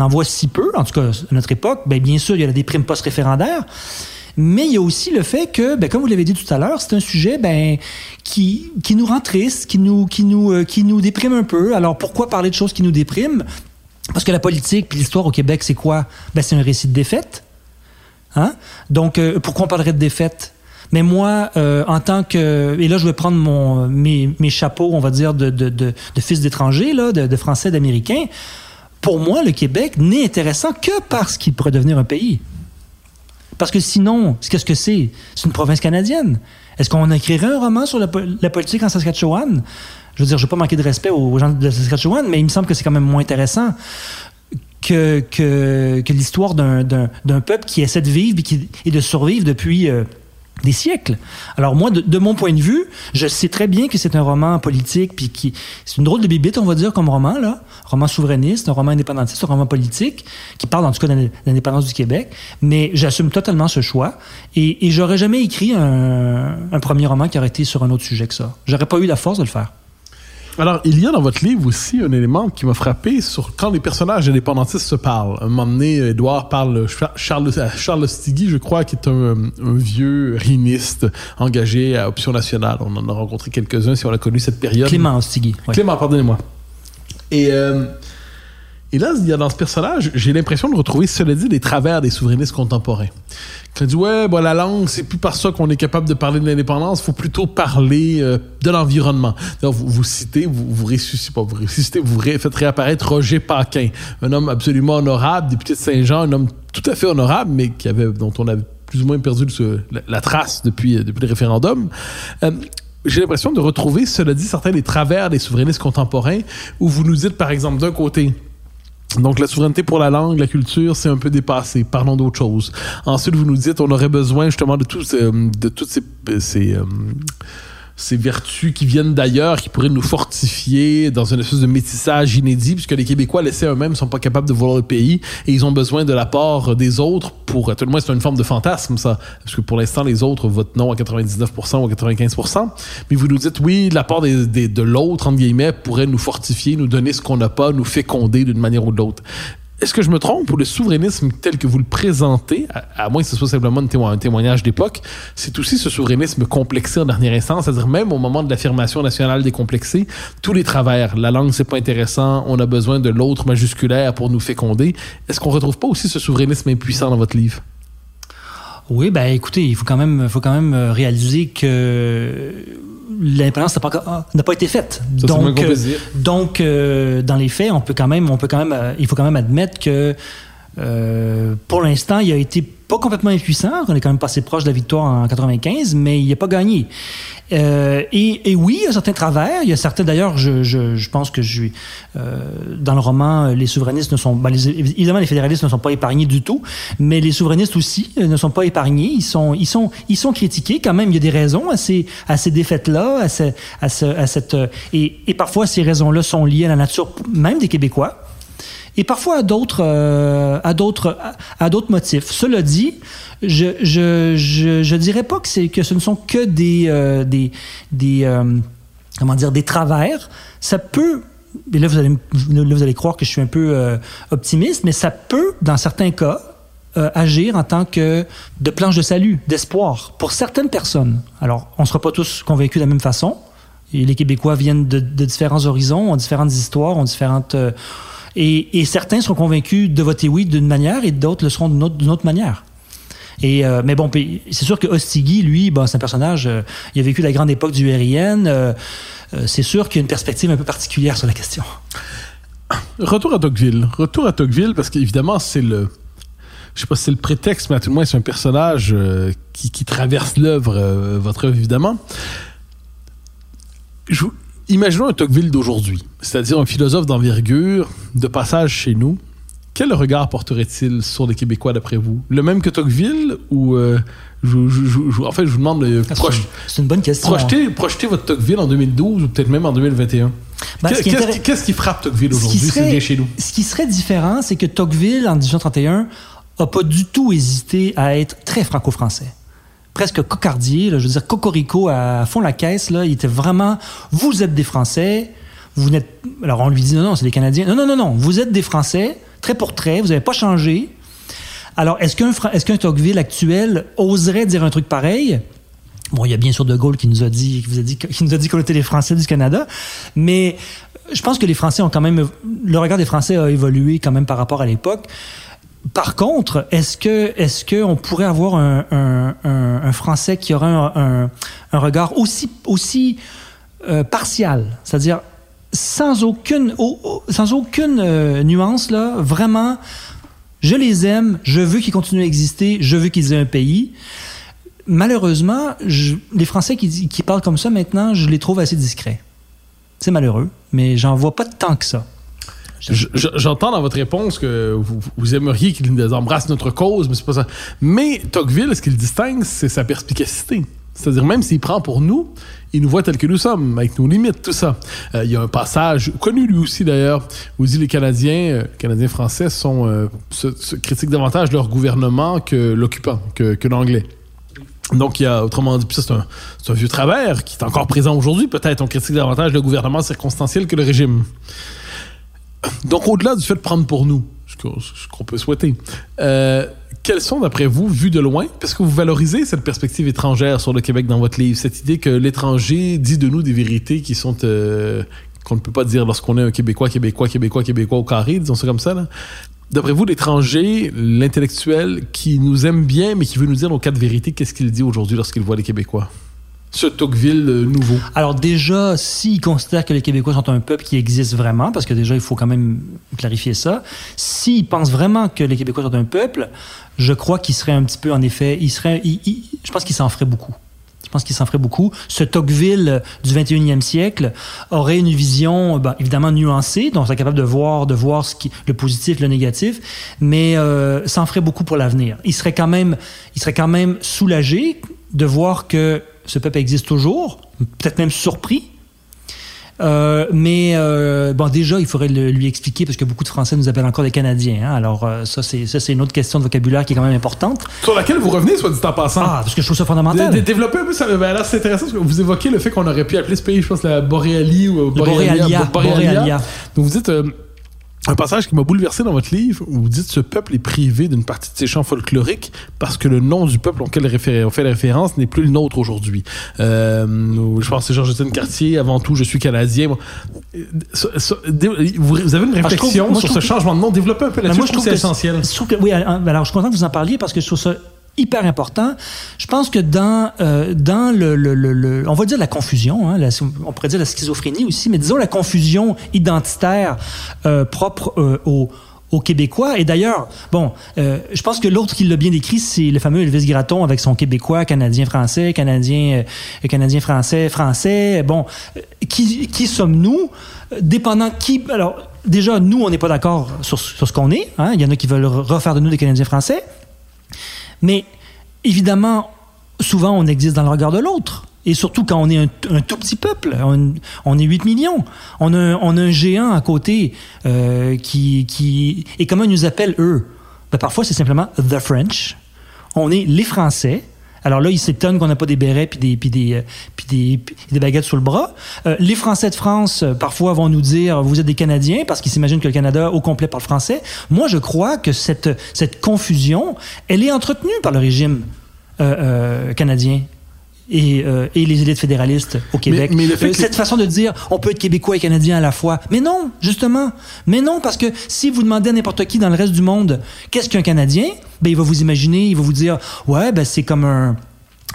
en voit si peu, en tout cas à notre époque, ben bien sûr, il y a des primes post-référendaires, mais il y a aussi le fait que, ben, comme vous l'avez dit tout à l'heure, c'est un sujet ben, qui, nous rend triste, euh, qui nous déprime un peu. Alors pourquoi parler de choses qui nous dépriment? Parce que la politique puis l'histoire au Québec, c'est quoi? Ben, C'est un récit de défaite. Hein? Donc, euh, pourquoi on parlerait de défaite? Mais moi, euh, en tant que... Et là, je vais prendre mon, mes, chapeaux, on va dire, de, fils d'étrangers, de, de Français, d'Américains. Pour moi, le Québec n'est intéressant que parce qu'il pourrait devenir un pays. Parce que sinon, qu'est-ce que c'est? C'est une province canadienne. Est-ce qu'on écrirait un roman sur la, la, politique en Saskatchewan? Je veux dire, je ne vais pas manquer de respect aux gens de Saskatchewan, mais il me semble que c'est quand même moins intéressant que, que, que l'histoire d'un peuple qui essaie de vivre et, de survivre depuis, euh, des siècles. Alors moi, de, mon point de vue, je sais très bien que c'est un roman politique, puis qui c'est une drôle de bibite, on va dire, comme roman là, roman souverainiste, un roman indépendantiste, un roman politique, qui parle en tout cas de l'indépendance du Québec. Mais j'assume totalement ce choix, et, et j'aurais jamais écrit un, un premier roman qui aurait été sur un autre sujet que ça. J'aurais pas eu la force de le faire. Alors, il y a dans votre livre aussi un élément qui m'a frappé sur quand les personnages indépendantistes se parlent. Un moment donné, Edouard parle Charles, Charles Stigui, je crois, qui est un, vieux riniste engagé à Option Nationale. On en a rencontré quelques-uns si on a connu cette période. Clément Stigui. Clément, pardonnez-moi. Et, euh, et là, il y a dans ce personnage, j'ai l'impression de retrouver, cela dit, les travers des souverainistes contemporains. Quand il dit ouais, bon, la langue, c'est plus par ça qu'on est capable de parler de l'indépendance, faut plutôt parler euh, de l'environnement. Vous, vous citez, vous, vous ressuscitez, pas vous ressuscitez, vous faites réapparaître Roger Paquin, un homme absolument honorable, député de Saint-Jean, un homme tout à fait honorable, mais qui avait, dont on avait plus ou moins perdu la, trace depuis, euh, depuis le référendum. Euh, j'ai l'impression de retrouver, cela dit, certains des travers des souverainistes contemporains, où vous nous dites, par exemple, d'un côté, donc la souveraineté pour la langue, la culture, c'est un peu dépassé. Parlons d'autre chose. Ensuite, vous nous dites, on aurait besoin justement de tous, de toutes ces, ces euh, ces vertus qui viennent d'ailleurs, qui pourraient nous fortifier dans une espèce de métissage inédit, puisque les Québécois laissés eux-mêmes sont pas capables de voir le pays et ils ont besoin de l'apport des autres pour, tout le moins, c'est une forme de fantasme, ça, parce que pour l'instant, les autres votent non à 99% ou à 95%. Mais vous nous dites, oui, l'apport des, de l'autre, entre guillemets, pourrait nous fortifier, nous donner ce qu'on n'a pas, nous féconder d'une manière ou de l'autre. Est-ce que je me trompe ou le souverainisme tel que vous le présentez, à, moins que ce soit simplement un témoignage d'époque, c'est aussi ce souverainisme complexé en dernière instance, c'est-à-dire même au moment de l'affirmation nationale décomplexée, tous les travers, la langue c'est pas intéressant, on a besoin de l'autre majusculaire pour nous féconder. Est-ce qu'on retrouve pas aussi ce souverainisme impuissant dans votre livre? Oui, ben écoutez, il faut quand même, faut quand même réaliser que l'indépendance n'a pas, n'a pas été faite. donc, euh, donc euh, dans les faits, on peut quand même, on peut quand même, euh, il faut quand même admettre que pour l'instant, il a été pas complètement impuissant. On est quand même passé proche de la victoire en 95, mais il n'a pas gagné. Euh, et, et, oui, il y a certains travers. Il y a certains, d'ailleurs, je, je, je, pense que je euh, dans le roman, les souverainistes ne sont, ben, évidemment, les fédéralistes ne sont pas épargnés du tout, mais les souverainistes aussi euh, ne sont pas épargnés. Ils sont, ils sont, ils sont critiqués quand même. Il y a des raisons à ces, à ces défaites-là, à, ce, à, ce, à cette, et, et parfois ces raisons-là sont liées à la nature même des Québécois et parfois à d'autres euh, à d'autres à, d'autres motifs. Cela dit, je je je, je dirais pas que c'est que ce ne sont que des euh, des des euh, comment dire des travers. Ça peut et là vous allez là, vous allez croire que je suis un peu optimiste, mais ça peut dans certains cas agir en tant que de planche de salut, d'espoir pour certaines personnes. Alors, on ne sera pas tous convaincus de la même façon. Les Québécois viennent de différents horizons, ont différentes histoires, ont différentes et, certains seront convaincus de voter oui d'une manière et d'autres le seront d'une autre, manière. Et, euh, mais bon, c'est sûr que Ostigui, lui, bon, c'est un personnage, euh, il a vécu la grande époque du RIN. Euh, c'est sûr qu'il y a une perspective un peu particulière sur la question. Retour à Tocqueville. Retour à Tocqueville, parce qu'évidemment, c'est le. Je sais pas si c'est le prétexte, mais à tout le moins, c'est un personnage qui, qui, traverse l'œuvre, votre œuvre, évidemment. Je, Imaginons un Tocqueville d'aujourd'hui, c'est-à-dire un philosophe d'envergure, de passage chez nous. Quel regard porterait-il sur les Québécois d'après vous? Le même que Tocqueville ou euh, je, en fait, je vous demande. Euh, c'est une bonne question. Projetez, projetez, votre Tocqueville en 2012 ou peut-être même en 2021. Bah, qu'est-ce qui, frappe Tocqueville aujourd'hui chez nous? Ce qui serait différent, c'est que Tocqueville, en 1831, n'a pas du tout hésité à être très franco-français presque cocardier, je veux dire cocorico à fond la caisse. Il était vraiment, vous êtes des Français, vous n'êtes, alors on lui dit non non, c'est des Canadiens. Non non non non, vous êtes des Français, trait pour trait, vous n'avez pas changé. Alors est-ce qu'un qu'un Tocqueville actuel oserait dire un truc pareil? Bon, il y a bien sûr De Gaulle qui nous a dit, qui a dit, qui nous a dit qu'on était les Français du Canada, mais je pense que les Français ont quand même, le regard des Français a évolué quand même par rapport à l'époque. Par contre, est-ce que est-ce que on pourrait avoir un, Français qui aurait un, un regard aussi aussi euh, partial, c'est-à-dire sans aucune sans aucune euh, nuance là, vraiment, je les aime, je veux qu'ils continuent à exister, je veux qu'ils aient un pays. Malheureusement, les Français qui, qui parlent comme ça maintenant, je les trouve assez discrets. C'est malheureux, mais j'en vois pas tant que ça. J'entends dans votre réponse que vous, aimeriez qu'ils embrassent notre cause, mais c'est pas ça. Mais Tocqueville, ce qu'il distingue, c'est sa perspicacité. C'est-à-dire, même s'il prend pour nous, il nous voit tel que nous sommes, avec nos limites, tout ça. Euh, il y a un passage, connu lui aussi d'ailleurs, où il dit les Canadiens, euh, Canadiens français, sont, euh, se, critiquent davantage leur gouvernement que l'occupant, que, l'anglais. Donc, il y a, autrement dit, c'est un, un, vieux travers qui est encore présent aujourd'hui, peut-être. On critique davantage le gouvernement circonstanciel que le régime. Donc, au-delà du fait de prendre pour nous, ce qu'on peut souhaiter, euh, quels sont, d'après vous, vus de loin, parce que vous valorisez cette perspective étrangère sur le Québec dans votre livre, cette idée que l'étranger dit de nous des vérités qui sont euh, qu'on ne peut pas dire lorsqu'on est un Québécois, Québécois, Québécois, Québécois au carré, disons ça comme ça. D'après vous, l'étranger, l'intellectuel qui nous aime bien, mais qui veut nous dire nos quatre vérités, qu'est-ce qu'il dit aujourd'hui lorsqu'il voit les Québécois? Ce Tocqueville euh, nouveau? Alors déjà, s'il considère que les Québécois sont un peuple qui existe vraiment, parce que déjà, il faut quand même clarifier ça, s'il pense vraiment que les Québécois sont un peuple, je crois qu'il serait un petit peu, en effet, il serait, je pense qu'il s'en ferait beaucoup. Je pense qu'il s'en ferait beaucoup. Ce Tocqueville du 21e siècle aurait une vision, ben, évidemment nuancée, donc il capable de voir, de voir le positif, le négatif, mais euh, s'en ferait beaucoup pour l'avenir. Il serait quand même, il serait quand même soulagé de voir que ce peuple existe toujours, peut-être même surpris. Euh, mais euh, bon, déjà, il faudrait le, lui expliquer parce que beaucoup de Français nous appellent encore des Canadiens. Hein. Alors euh, ça, c'est ça, c'est une autre question de vocabulaire qui est quand même importante. Sur laquelle vous revenez, soit dit en passant. Ah, parce que je trouve ça fondamental. développer un peu ça. Ben, là, c'est intéressant parce que vous évoquez le fait qu'on aurait pu appeler ce pays, je pense, la Boréalie ou Boréalia. Boréalia. Donc vous dites un passage qui m'a bouleversé dans votre livre où vous dites ce peuple est privé d'une partie de ses chants folkloriques parce que le nom du peuple auquel on fait référence n'est plus le nôtre aujourd'hui. Euh, je pense que c'est Georges-Étienne Cartier, avant tout, je suis canadien. Vous avez une ah, réflexion sur ce changement de nom? Développez un peu là-dessus, je, trouve que c'est essentiel. oui, alors je suis content que vous en parliez parce que je trouve ça hyper important. Je pense que dans euh, dans le, on va dire la confusion, hein, on pourrait dire la schizophrénie aussi, mais disons la confusion identitaire euh, propre euh, aux aux Québécois. Et d'ailleurs, bon, euh, je pense que l'autre qui l'a bien décrit, c'est le fameux Elvis Gratton avec son Québécois, Canadien-Français, Canadien, Canadien-Français, Français. Bon, qui, qui sommes-nous? Dépendant qui... Alors, déjà, nous, on n'est pas d'accord sur, sur, ce qu'on est. Hein? Il y en a qui veulent refaire de nous des Canadiens-Français. Mais évidemment, souvent, on existe dans le regard de l'autre. Et surtout quand on est un, tout petit peuple, on, est 8 millions. On a, un géant à côté euh, qui, qui... Et comment ils nous appellent, eux? Ben, parfois, c'est simplement The French. On est les Français. Alors là, ils s'étonnent qu'on n'a pas des bérets puis des, puis des, euh, puis des, des, baguettes sous le bras. Euh, les Français de France, euh, parfois, vont nous dire vous êtes des Canadiens parce qu'ils s'imaginent que le Canada au complet parle français. Moi, je crois que cette, cette confusion, elle est entretenue par le régime canadien. Et, et, les élites fédéralistes au Québec. Mais, cette façon de dire on peut être québécois et canadien à la fois. Mais non, justement. Mais non, parce que si vous demandez à n'importe qui dans le reste du monde qu'est-ce qu'un Canadien, ben, il va vous imaginer, il va vous dire ouais, ben, c'est comme un.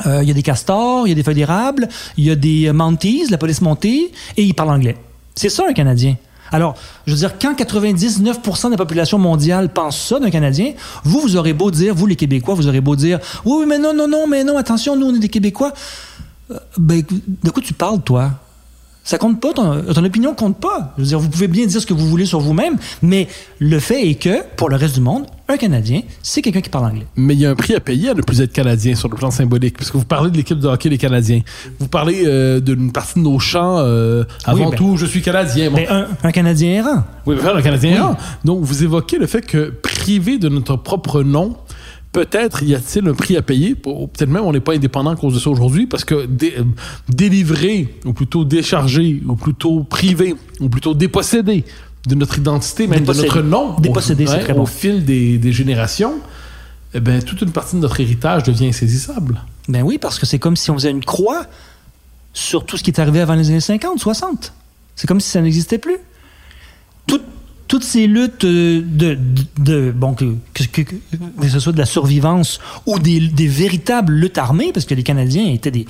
Euh, il y a des castors, il y a des feuilles d'érable, il y a des Mounties, la police montée, et il parle anglais. C'est ça un Canadien. Alors, je veux dire, quand 99% de la population mondiale pense ça d'un Canadien, vous, vous aurez beau dire, vous les Québécois, vous aurez beau dire, oui, oui, mais non, non, non, mais non, attention, nous, on est des Québécois. Euh, ben, de quoi tu parles, toi? Ça compte pas, ton, ton, opinion compte pas. Je veux dire, vous pouvez bien dire ce que vous voulez sur vous-même, mais le fait est que, pour le reste du monde, un Canadien, c'est quelqu'un qui parle anglais. Mais il y a un prix à payer à ne plus être Canadien sur le plan symbolique, puisque vous parlez de l'équipe de hockey des Canadiens. Vous parlez euh, d'une partie de nos chants, euh, avant ben, tout, je suis Canadien. Mais un, un, Canadien errant. Oui, un Canadien errant. Donc, vous évoquez le fait que privé de notre propre nom, peut-être y a-t-il un prix à payer. Peut-être même on n'est pas indépendant à cause de ça aujourd'hui, parce que dé, délivrer, ou plutôt décharger, ou plutôt priver, ou plutôt déposséder de notre identité, même de notre nom, déposséder, au, au fil des, des générations, eh ben, toute une partie de notre héritage devient insaisissable. Ben oui, parce que c'est comme si on faisait une croix sur tout ce qui est arrivé avant les années 50, 60. C'est comme si ça n'existait plus. Tout, toutes ces luttes de, de, de bon, que, que, que, ce soit de la survivance ou des, des, véritables luttes armées, parce que les Canadiens étaient des.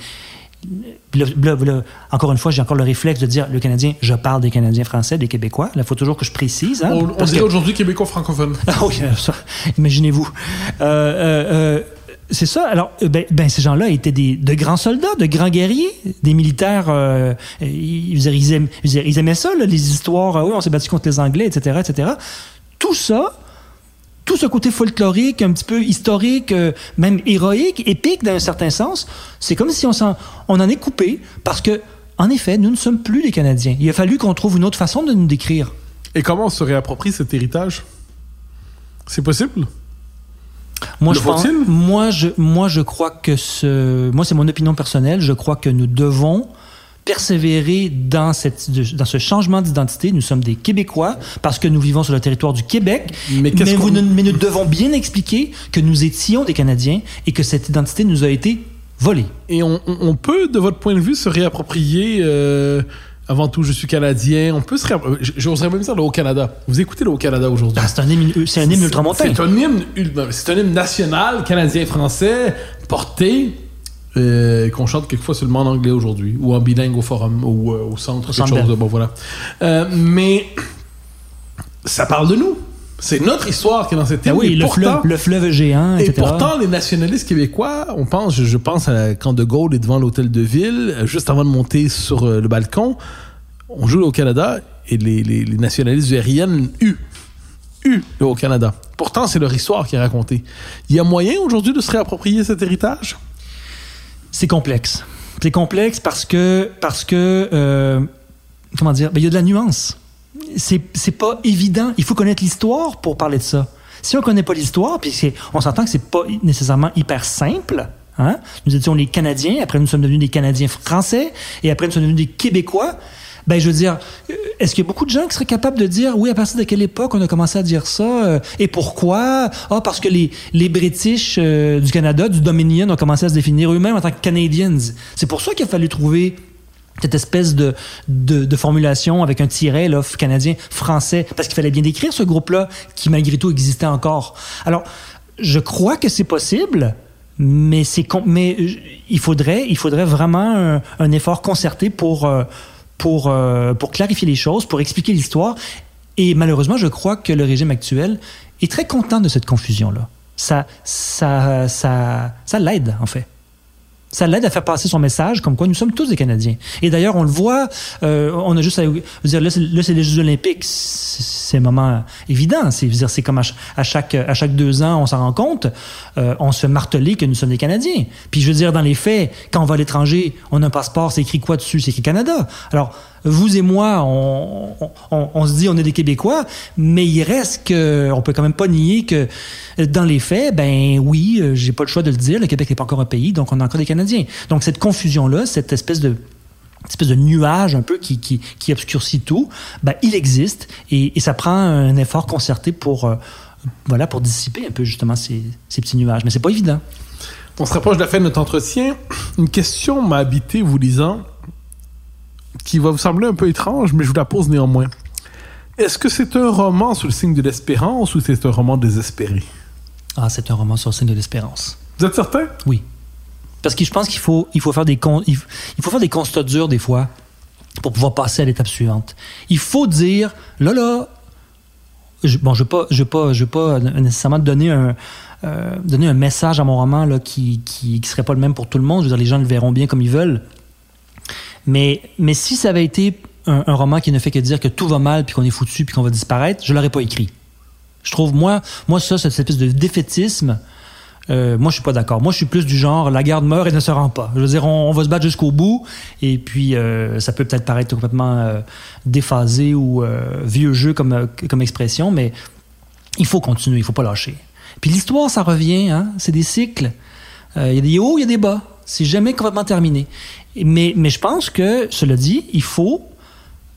Encore une fois, j'ai encore le réflexe de dire le Canadien, je parle des Canadiens français, des Québécois. Il faut toujours que je précise. Hein, on, on dirait aujourd'hui Québécois francophones. Ah oui, imaginez-vous. Euh, euh, euh, C'est ça. Alors, euh, ben, ben, ces gens-là étaient des, de grands soldats, de grands guerriers, des militaires. Euh, ils, ils, aimaient, ils, aimaient, ça, là, les histoires. Euh, oui, on s'est battu contre les Anglais, etc., etc. Tout ça, ce côté folklorique, un petit peu historique, euh, même héroïque, épique dans un certain sens, c'est comme si on, en, on en est coupé parce que, en effet, nous ne sommes plus les Canadiens. Il a fallu qu'on trouve une autre façon de nous décrire. Et comment on se réapproprie cet héritage? C'est possible? Moi, je pense, moi, je, moi, je crois que ce, moi, c'est mon opinion personnelle. Je crois que nous devons persévérer dans, cette, dans ce changement d'identité. Nous sommes des Québécois parce que nous vivons sur le territoire du Québec. Mais, mais, vous, mais nous devons bien expliquer que nous étions des Canadiens et que cette identité nous a été volée. Et on, on peut, de votre point de vue, se réapproprier euh, avant tout, je suis canadien. On peut se J'oserais même dire le Haut-Canada. Vous écoutez le Haut-Canada aujourd'hui. Ah, c'est un hymne, c'est un hymne ultramontain. C'est un hymne, c'est un hymne national, canadien-français, porté, euh, qu'on chante quelquefois seulement en anglais aujourd'hui, ou en bilingue au forum, ou euh, au centre, quelque chose de bon, voilà. Euh, mais ça parle de nous. C'est notre histoire qui est dans cette ah oui, le, fleuve, le fleuve géant, etc. Et pourtant, les nationalistes québécois, on pense, je, pense à quand De Gaulle est devant l'hôtel de ville, juste avant de monter sur le balcon, on joue au Canada et les, les, les nationalistes URIN eu, eu au Canada. Pourtant, c'est leur histoire qui est racontée. Il y a moyen aujourd'hui de se réapproprier cet héritage? C'est complexe. C'est complexe parce que, parce que euh, comment dire, ben, il y a de la nuance c'est pas évident. Il faut connaître l'histoire pour parler de ça. Si on connaît pas l'histoire, puis on s'entend que c'est pas nécessairement hyper simple. Hein? Nous étions les Canadiens, après nous sommes devenus des Canadiens français, et après nous sommes devenus des Québécois. Ben, je veux dire, euh, est-ce qu'il y a beaucoup de gens qui seraient capables de dire, oui, à partir de quelle époque on a commencé à dire ça, euh, et pourquoi? Ah, parce que les, les British euh, du Canada, du Dominion, ont commencé à se définir eux-mêmes en tant que Canadians. C'est pour ça qu'il a fallu trouver cette espèce de, de, formulation avec un tiret là, canadien, français, parce qu'il fallait bien décrire ce groupe-là qui, malgré tout, existait encore. Alors, je crois que c'est possible, mais, mais il, faudrait, il faudrait vraiment un, effort concerté pour, euh, pour, euh, pour clarifier les choses, pour expliquer l'histoire. Et malheureusement, je crois que le régime actuel est très content de cette confusion-là. Ça, ça, ça, ça l'aide, en fait ça l'aide à faire passer son message comme quoi nous sommes tous des Canadiens. Et d'ailleurs, on le voit, euh, on a juste à dire, là, c'est les Jeux olympiques, c'est un moment évident. C'est c'est comme à, chaque, à chaque deux ans, on s'en rend compte, euh, on se marteler que nous sommes des Canadiens. Puis je veux dire, dans les faits, quand on va à l'étranger, on a un passeport, c'est écrit quoi dessus? C'est écrit Canada. Alors, vous et moi, on, se dit on est des Québécois, mais il reste que on peut quand même pas nier que dans les faits, ben oui, euh, j'ai pas le choix de le dire, le Québec n'est pas encore un pays, donc on a encore des Canadiens. Donc cette confusion là, cette espèce de espèce de nuage un peu qui, obscurcit tout, ben, il existe et, et, ça prend un effort concerté pour, euh, voilà, pour dissiper un peu justement ces, ces petits nuages. Mais c'est pas évident. On se rapproche de la fin de notre entretien. Une question m'a habité vous lisant qui va vous sembler un peu étrange, mais je vous la pose néanmoins. Est-ce que c'est un roman sous le signe de l'espérance ou c'est un roman désespéré? Ah, c'est un roman sur le signe de l'espérance. Vous êtes certain? Oui. Parce que je pense qu'il faut, il faut, faire des il faut faire des constats durs des fois pour pouvoir passer à l'étape suivante. Il faut dire, là, là, bon, je ne veux pas, je je pas nécessairement donner un, euh, donner un message à mon roman là, qui ne serait pas le même pour tout le monde. Je veux dire, les gens le verront bien comme ils veulent. Mais, mais si ça avait été un, roman qui ne fait que dire que tout va mal, puis qu'on est foutu, puis qu'on va disparaître, je l'aurais pas écrit. Je trouve, moi, moi ça, cette espèce de défaitisme, euh, moi, je suis pas d'accord. Moi, je suis plus du genre, la garde meurt et ne se rend pas. Je veux dire, on, va se battre jusqu'au bout, et puis euh, ça peut peut-être paraître complètement euh, déphasé ou vieux jeu comme, comme expression, mais il faut continuer, il faut pas lâcher. Puis l'histoire, ça revient, hein? c'est des cycles. Il y a des hauts, il y a des bas. C'est jamais complètement terminé. Mais, mais je pense que, cela dit, il faut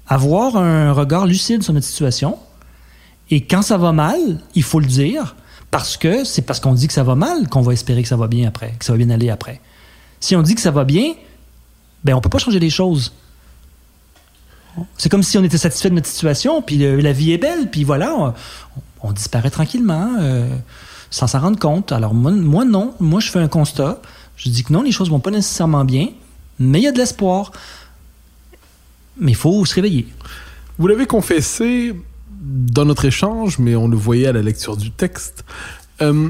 avoir un regard lucide sur notre situation. Et quand ça va mal, il faut le dire, parce que c'est parce qu'on dit que ça va mal qu'on va espérer que ça va bien après, que ça va bien aller après. Si on dit que ça va bien, ben on peut pas changer les choses. C'est comme si on était satisfait de notre situation, puis la vie est belle, puis voilà, on, disparaît tranquillement, euh, sans s'en rendre compte. Alors moi, moi, non, moi je fais un constat, je dis que non, les choses vont pas nécessairement bien, mais il y a de l'espoir. Mais il faut se réveiller. Vous l'avez confessé dans notre échange, mais on le voyait à la lecture du texte. Euh,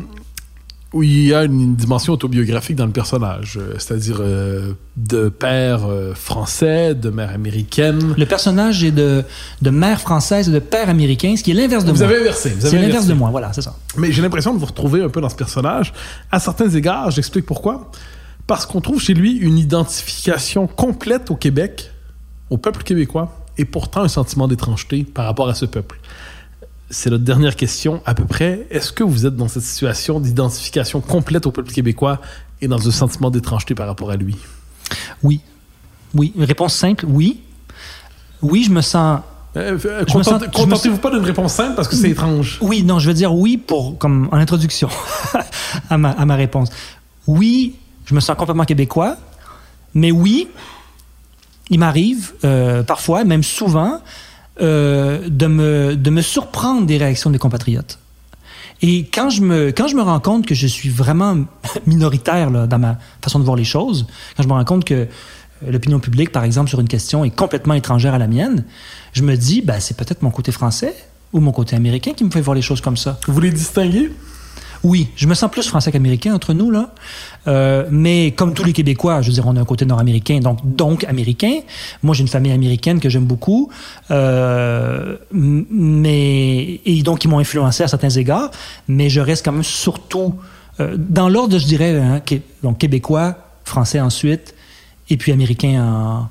où il y a une dimension autobiographique dans le personnage, euh, c'est-à-dire euh, de père euh, français, de mère américaine. Le personnage est de, de mère française et de père américain, ce qui est l'inverse de Vous moi. avez inversé. vous avez C'est l'inverse inversé. de moi, voilà, c'est ça. Mais j'ai l'impression de vous retrouver un peu dans ce personnage. À certains égards, j'explique pourquoi. Parce qu'on trouve chez lui une identification complète au Québec, au peuple québécois, et pourtant un sentiment d'étrangeté par rapport à ce peuple. C'est notre dernière question à peu près. Est-ce que vous êtes dans cette situation d'identification complète au peuple québécois et dans un sentiment d'étrangeté par rapport à lui? Oui. Oui. Une réponse simple, oui. Oui, je me sens. Euh, euh, Contentez-vous pas d'une réponse simple parce que c'est étrange? Oui, non, je veux dire oui pour comme en introduction à, ma, à ma réponse. Oui, je me sens complètement québécois, mais oui, il m'arrive euh, parfois, même souvent, euh, de, me, de me surprendre des réactions des compatriotes. Et quand je me, quand je me rends compte que je suis vraiment minoritaire là, dans ma façon de voir les choses, quand je me rends compte que euh, l'opinion publique, par exemple, sur une question est complètement étrangère à la mienne, je me dis, ben, c'est peut-être mon côté français ou mon côté américain qui me fait voir les choses comme ça. Vous les distinguez? Oui, je me sens plus français qu'américain entre nous, là. Euh, mais comme tous les Québécois, je veux dire, on a un côté nord-américain, donc, donc américain. Moi, j'ai une famille américaine que j'aime beaucoup. Euh, mais, et donc, ils m'ont influencé à certains égards. Mais je reste quand même surtout, euh, dans l'ordre, je dirais, hein, donc québécois, français ensuite, et puis américain en,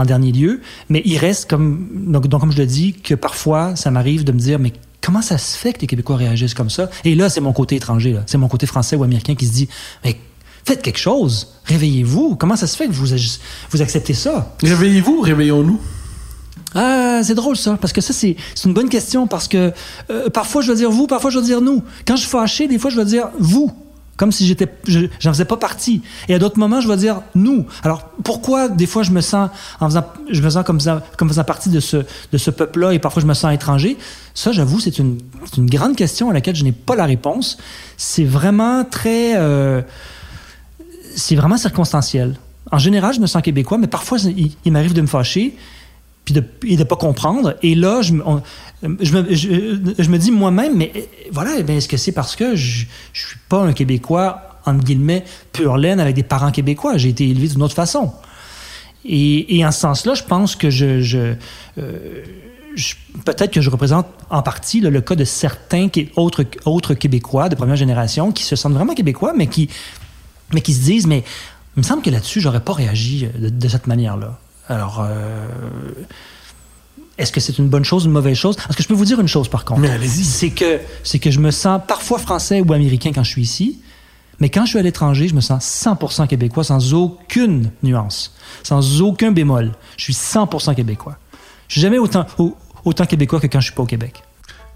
en dernier lieu. Mais il reste, comme, donc, donc, comme je le dis, que parfois, ça m'arrive de me dire, mais comment ça se fait que les Québécois réagissent comme ça? Et là, c'est mon côté étranger. C'est mon côté français ou américain qui se dit, mais faites quelque chose, réveillez-vous. Comment ça se fait que vous, acceptez ça? Réveillez-vous, réveillons-nous? Ah, c'est drôle ça, parce que ça, c'est c'est une bonne question, parce que euh, parfois je vais dire vous, parfois je vais dire nous. Quand je suis fâché, des fois je vais dire vous, comme si j'étais, je- j'en faisais pas partie. Et à d'autres moments, je vais dire nous. Alors pourquoi des fois je me sens, en faisant, je me comme, faisant- comme faisant partie de ce, de ce peuple-là, et parfois je me sens étranger? Ça, j'avoue, c'est une, une grande question à laquelle je n'ai pas la réponse. C'est vraiment très, euh, c'est vraiment circonstanciel. En général, je me sens québécois, mais parfois il m'arrive de me fâcher puis de de pas comprendre. Et là, je, on- je, me, je, me dis moi-même, mais euh, voilà, eh est-ce que c'est parce que je, je suis pas un Québécois, entre guillemets, pur laine avec des parents québécois? J'ai été élevé d'une autre façon. Et, et en ce sens-là, je pense que je, euh, peut-être que je représente en partie le cas de certains autres, autres Québécois de première génération qui se sentent vraiment Québécois, mais qui, mais qui se disent, mais il me semble que là-dessus, j'aurais pas réagi euh, de cette manière-là. Alors, euh, est-ce que c'est une bonne chose, une mauvaise chose? Est-ce que je peux vous dire une chose, par contre? Mais allez-y. C'est que, c'est que je me sens parfois français ou américain quand je suis ici, mais quand je suis à l'étranger, je me sens 100% québécois sans aucune nuance, sans aucun bémol. Je suis 100% québécois. Je suis jamais autant, au- autant québécois que quand je suis pas au Québec.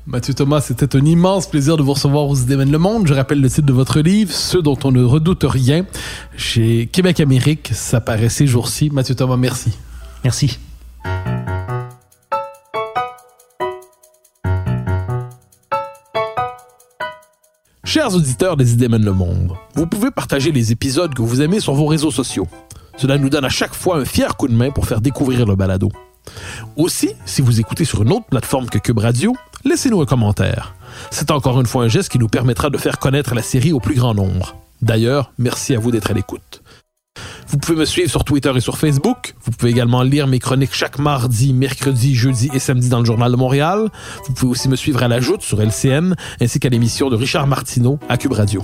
Mathieu Thomas, c'était un immense plaisir de vous recevoir aux Idées mènent le monde. Je rappelle le titre de votre livre, Ceux dont on ne redoute rien, chez Québec Amérique. Ça paraît ces jours-ci. Mathieu Thomas, merci. Merci. Chers auditeurs des Idées mènent le monde, vous pouvez partager les épisodes que vous aimez sur vos réseaux sociaux. Cela nous donne à chaque fois un fier coup de main pour faire découvrir le balado. Aussi, si vous écoutez sur une autre plateforme que Cube Radio, laissez-nous un commentaire. C'est encore une fois un geste qui nous permettra de faire connaître la série au plus grand nombre. D'ailleurs, merci à vous d'être à l'écoute. Vous pouvez me suivre sur Twitter et sur Facebook. Vous pouvez également lire mes chroniques chaque mardi, mercredi, jeudi et samedi dans le Journal de Montréal. Vous pouvez aussi me suivre à la Joute sur LCN, ainsi qu'à l'émission de Richard Martineau à Cube Radio.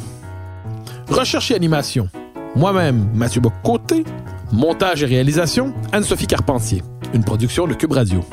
Recherche et animation. Moi-même, Mathieu Bock-Côté. Montage et réalisation, Anne-Sophie Carpentier. Une production de Cube Radio.